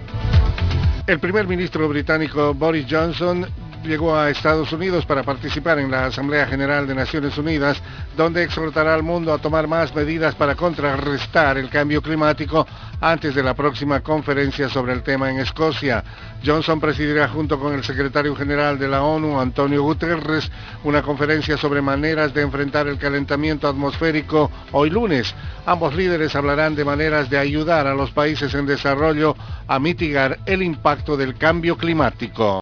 El primer ministro británico Boris Johnson llegó a Estados Unidos para participar en la Asamblea General de Naciones Unidas, donde exhortará al mundo a tomar más medidas para contrarrestar el cambio climático antes de la próxima conferencia sobre el tema en Escocia. Johnson presidirá junto con el secretario general de la ONU, Antonio Guterres, una conferencia sobre maneras de enfrentar el calentamiento atmosférico hoy lunes. Ambos líderes hablarán de maneras de ayudar a los países en desarrollo a mitigar el impacto del cambio climático.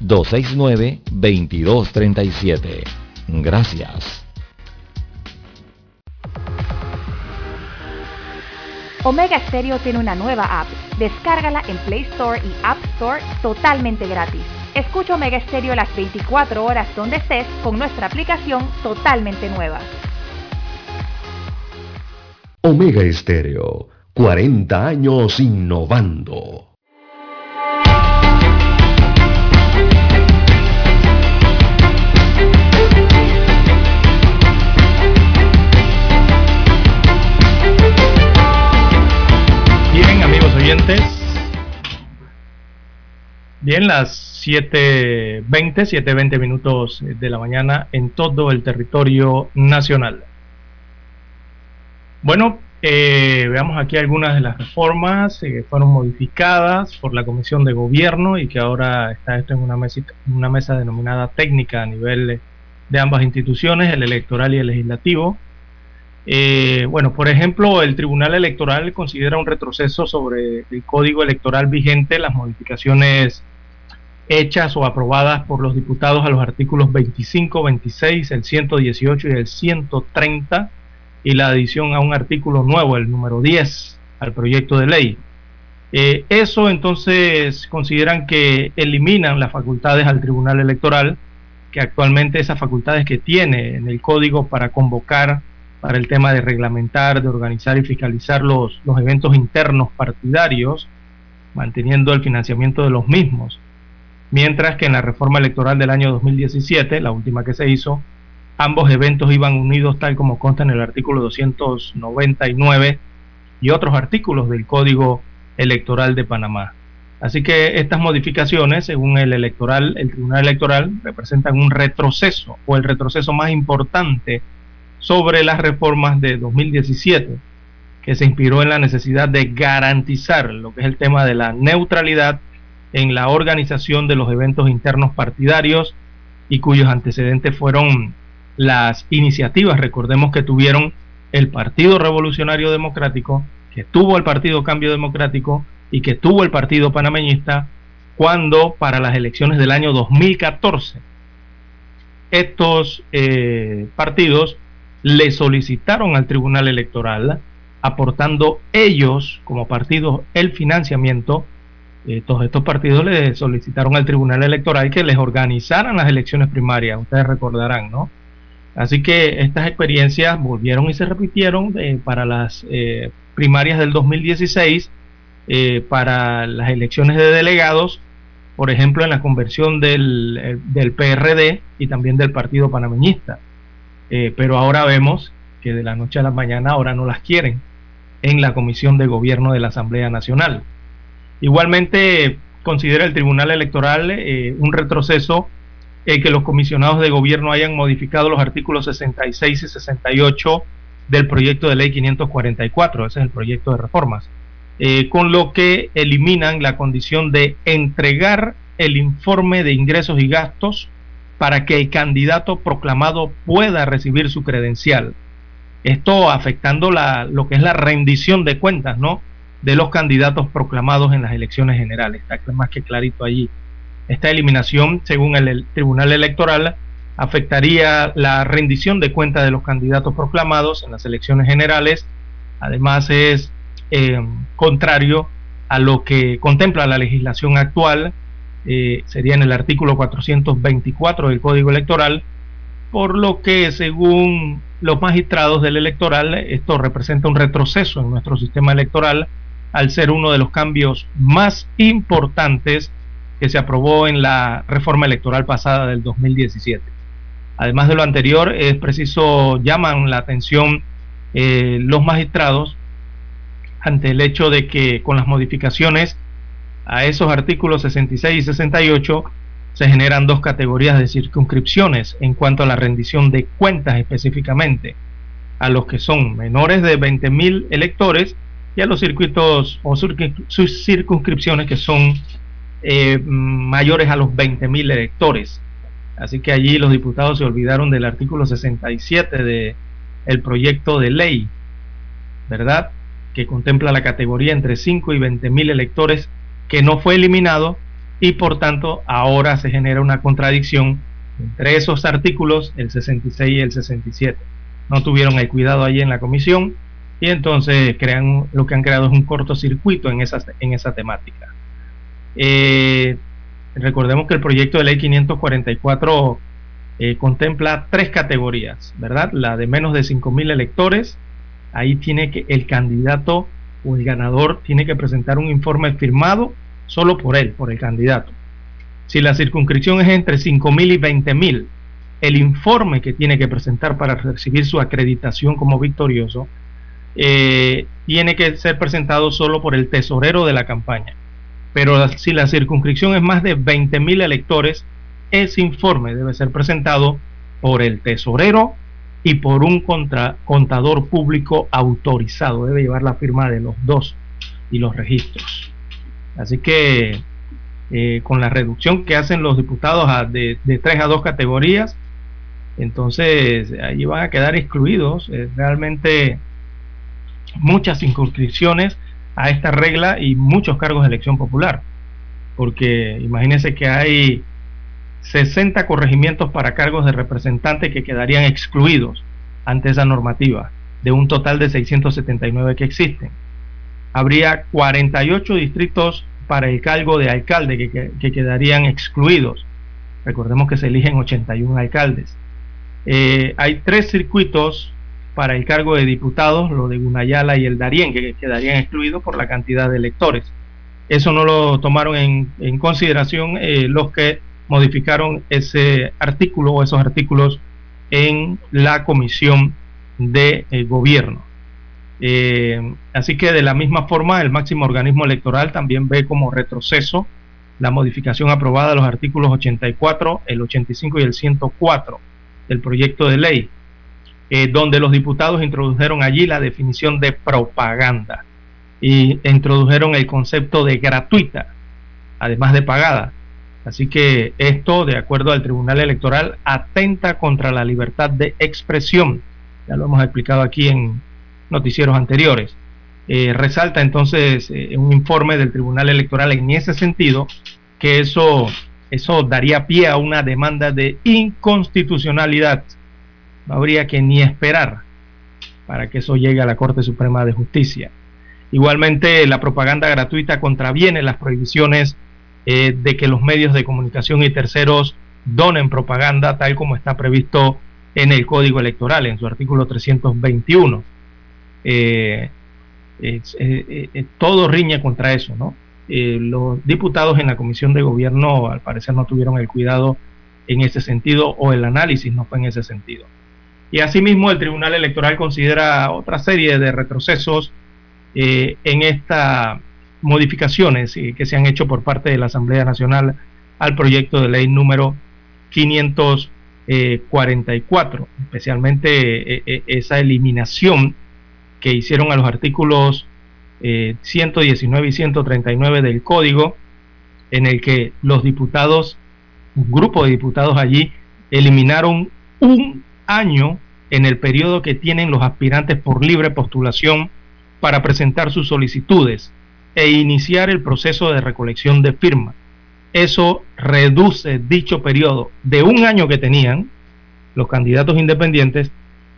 269-2237. Gracias. Omega Stereo tiene una nueva app. Descárgala en Play Store y App Store totalmente gratis. Escucha Omega Stereo las 24 horas donde estés con nuestra aplicación totalmente nueva. Omega Estéreo, 40 años innovando. Bien, las 7.20, 7.20 minutos de la mañana en todo el territorio nacional. Bueno, eh, veamos aquí algunas de las reformas eh, que fueron modificadas por la Comisión de Gobierno y que ahora está esto en una mesa, una mesa denominada técnica a nivel de ambas instituciones, el electoral y el legislativo. Eh, bueno, por ejemplo, el Tribunal Electoral considera un retroceso sobre el código electoral vigente, las modificaciones hechas o aprobadas por los diputados a los artículos 25, 26, el 118 y el 130 y la adición a un artículo nuevo, el número 10, al proyecto de ley. Eh, eso entonces consideran que eliminan las facultades al Tribunal Electoral, que actualmente esas facultades que tiene en el código para convocar para el tema de reglamentar, de organizar y fiscalizar los, los eventos internos partidarios, manteniendo el financiamiento de los mismos. Mientras que en la reforma electoral del año 2017, la última que se hizo, ambos eventos iban unidos tal como consta en el artículo 299 y otros artículos del Código Electoral de Panamá. Así que estas modificaciones, según el electoral, el Tribunal Electoral, representan un retroceso o el retroceso más importante sobre las reformas de 2017, que se inspiró en la necesidad de garantizar lo que es el tema de la neutralidad en la organización de los eventos internos partidarios y cuyos antecedentes fueron las iniciativas, recordemos que tuvieron el Partido Revolucionario Democrático, que tuvo el Partido Cambio Democrático y que tuvo el Partido Panameñista cuando para las elecciones del año 2014 estos eh, partidos le solicitaron al Tribunal Electoral, aportando ellos como partidos el financiamiento. Eh, todos estos partidos le solicitaron al Tribunal Electoral que les organizaran las elecciones primarias, ustedes recordarán, ¿no? Así que estas experiencias volvieron y se repitieron eh, para las eh, primarias del 2016, para las elecciones de delegados, por ejemplo, en la conversión del, del PRD y también del Partido Panameñista. Pero ahora vemos que de la noche a la mañana ahora no las quieren en la Comisión de Gobierno de la Asamblea Nacional. Igualmente considera el Tribunal Electoral eh, un retroceso eh, que los comisionados de gobierno hayan modificado los artículos 66 y 68 del proyecto de ley 544, ese es el proyecto de reformas, con lo que eliminan la condición de entregar el informe de ingresos y gastos para que el candidato proclamado pueda recibir su credencial. Esto afectando lo que es la rendición de cuentas, ¿no? De los candidatos proclamados en las elecciones generales. Está más que clarito allí. Esta eliminación, según el, Tribunal Electoral, afectaría la rendición de cuentas de los candidatos proclamados en las elecciones generales. Además, es eh, contrario a lo que contempla la legislación actual eh, sería en el artículo 424 del Código Electoral, por lo que según los magistrados del electoral, esto representa un retroceso en nuestro sistema electoral al ser uno de los cambios más importantes que se aprobó en la reforma electoral pasada del 2017. Además de lo anterior, es preciso, llaman la atención eh, los magistrados ante el hecho de que con las modificaciones a esos artículos 66 y 68 se generan dos categorías de circunscripciones en cuanto a la rendición de cuentas específicamente, a los que son menores de 20.000 electores y a los circuitos o sus circunscripciones que son eh, mayores a los 20.000 electores. Así que allí los diputados se olvidaron del artículo 67 del el proyecto de ley, ¿verdad? Que contempla la categoría entre 5 y 20.000 electores que no fue eliminado y por tanto ahora se genera una contradicción entre esos artículos, el 66 y el 67. No tuvieron el cuidado allí en la comisión y entonces crean lo que han creado es un cortocircuito en esa, en esa temática. Eh, recordemos que el proyecto de ley 544 eh, contempla tres categorías, ¿verdad? La de menos de 5.000 electores, ahí tiene que el candidato o el ganador tiene que presentar un informe firmado solo por él, por el candidato. Si la circunscripción es entre 5.000 y 20.000, el informe que tiene que presentar para recibir su acreditación como victorioso eh, tiene que ser presentado solo por el tesorero de la campaña. Pero si la circunscripción es más de 20.000 electores, ese informe debe ser presentado por el tesorero y por un contador público autorizado. Debe llevar la firma de los dos y los registros. Así que eh, con la reducción que hacen los diputados de, de, tres a dos categorías, entonces allí van a quedar excluidos eh, realmente muchas inscripciones a esta regla y muchos cargos de elección popular. Porque imagínense que hay 60 corregimientos para cargos de representante que quedarían excluidos ante esa normativa, de un total de 679 que existen habría 48 distritos para el cargo de alcalde que, quedarían excluidos. Recordemos que se eligen 81 alcaldes. Eh, hay tres circuitos para el cargo de diputados, lo de Gunayala y el Darién, que quedarían excluidos por la cantidad de electores. Eso no lo tomaron en, consideración eh, los que modificaron ese artículo o esos artículos en la comisión de eh, gobierno. Eh, así que de la misma forma, el máximo organismo electoral también ve como retroceso la modificación aprobada de los artículos 84, el 85 y el 104 del proyecto de ley, eh, donde los diputados introdujeron allí la definición de propaganda y introdujeron el concepto de gratuita, además de pagada. Así que esto, de acuerdo al Tribunal Electoral, atenta contra la libertad de expresión. Ya lo hemos explicado aquí en noticieros anteriores. Eh, resalta entonces eh, un informe del Tribunal Electoral en ese sentido que eso, eso daría pie a una demanda de inconstitucionalidad. No habría que ni esperar para que eso llegue a la Corte Suprema de Justicia. Igualmente, la propaganda gratuita contraviene las prohibiciones eh, de que los medios de comunicación y terceros donen propaganda, tal como está previsto en el Código Electoral, en su artículo 321 eh, eh, todo riña contra eso, ¿no? los diputados en la comisión de gobierno al parecer no tuvieron el cuidado en ese sentido o el análisis no fue en ese sentido. Y asimismo el Tribunal Electoral considera otra serie de retrocesos en estas modificaciones que se han hecho por parte de la Asamblea Nacional al proyecto de ley número 544, especialmente esa eliminación que hicieron a los artículos 119 eh, y 139 del código, en el que los diputados, un grupo de diputados allí, eliminaron un año en el periodo que tienen los aspirantes por libre postulación para presentar sus solicitudes e iniciar el proceso de recolección de firmas. Eso reduce dicho periodo de un año que tenían los candidatos independientes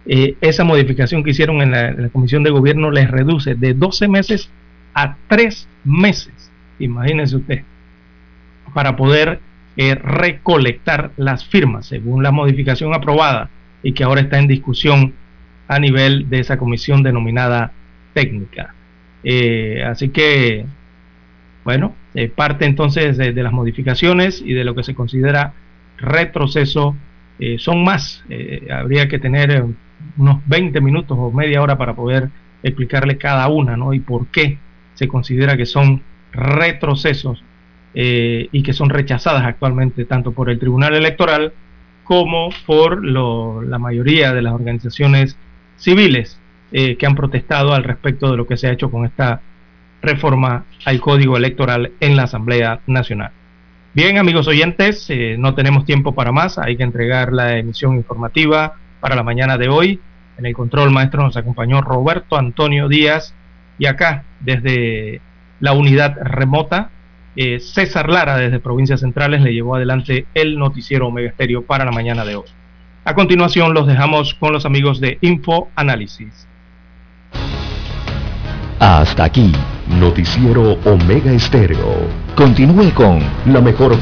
eh, esa modificación que hicieron en la, Comisión de Gobierno les reduce de 12 meses a 3 meses. Imagínense usted. para poder eh, recolectar las firmas, según la modificación aprobada y que ahora está en discusión a nivel de esa comisión denominada técnica. Eh, así que, bueno, eh, parte entonces de, las modificaciones y de lo que se considera retroceso. son más, habría que tener unos 20 minutos o media hora para poder explicarle cada una, ¿no? Y por qué se considera que son retrocesos eh, y que son rechazadas actualmente tanto por el Tribunal Electoral como por la mayoría de las organizaciones civiles eh, que han protestado al respecto de lo que se ha hecho con esta reforma al Código Electoral en la Asamblea Nacional. Bien, amigos oyentes, eh, no tenemos tiempo para más, hay que entregar la emisión informativa para la mañana de hoy. En el control maestro nos acompañó Roberto Antonio Díaz y acá desde la unidad remota, eh, César Lara desde Provincias Centrales le llevó adelante el noticiero Omega Estéreo para la mañana de hoy. A continuación los dejamos con los amigos de Info Análisis. Hasta aquí, noticiero Omega Estéreo. Continúe con la mejor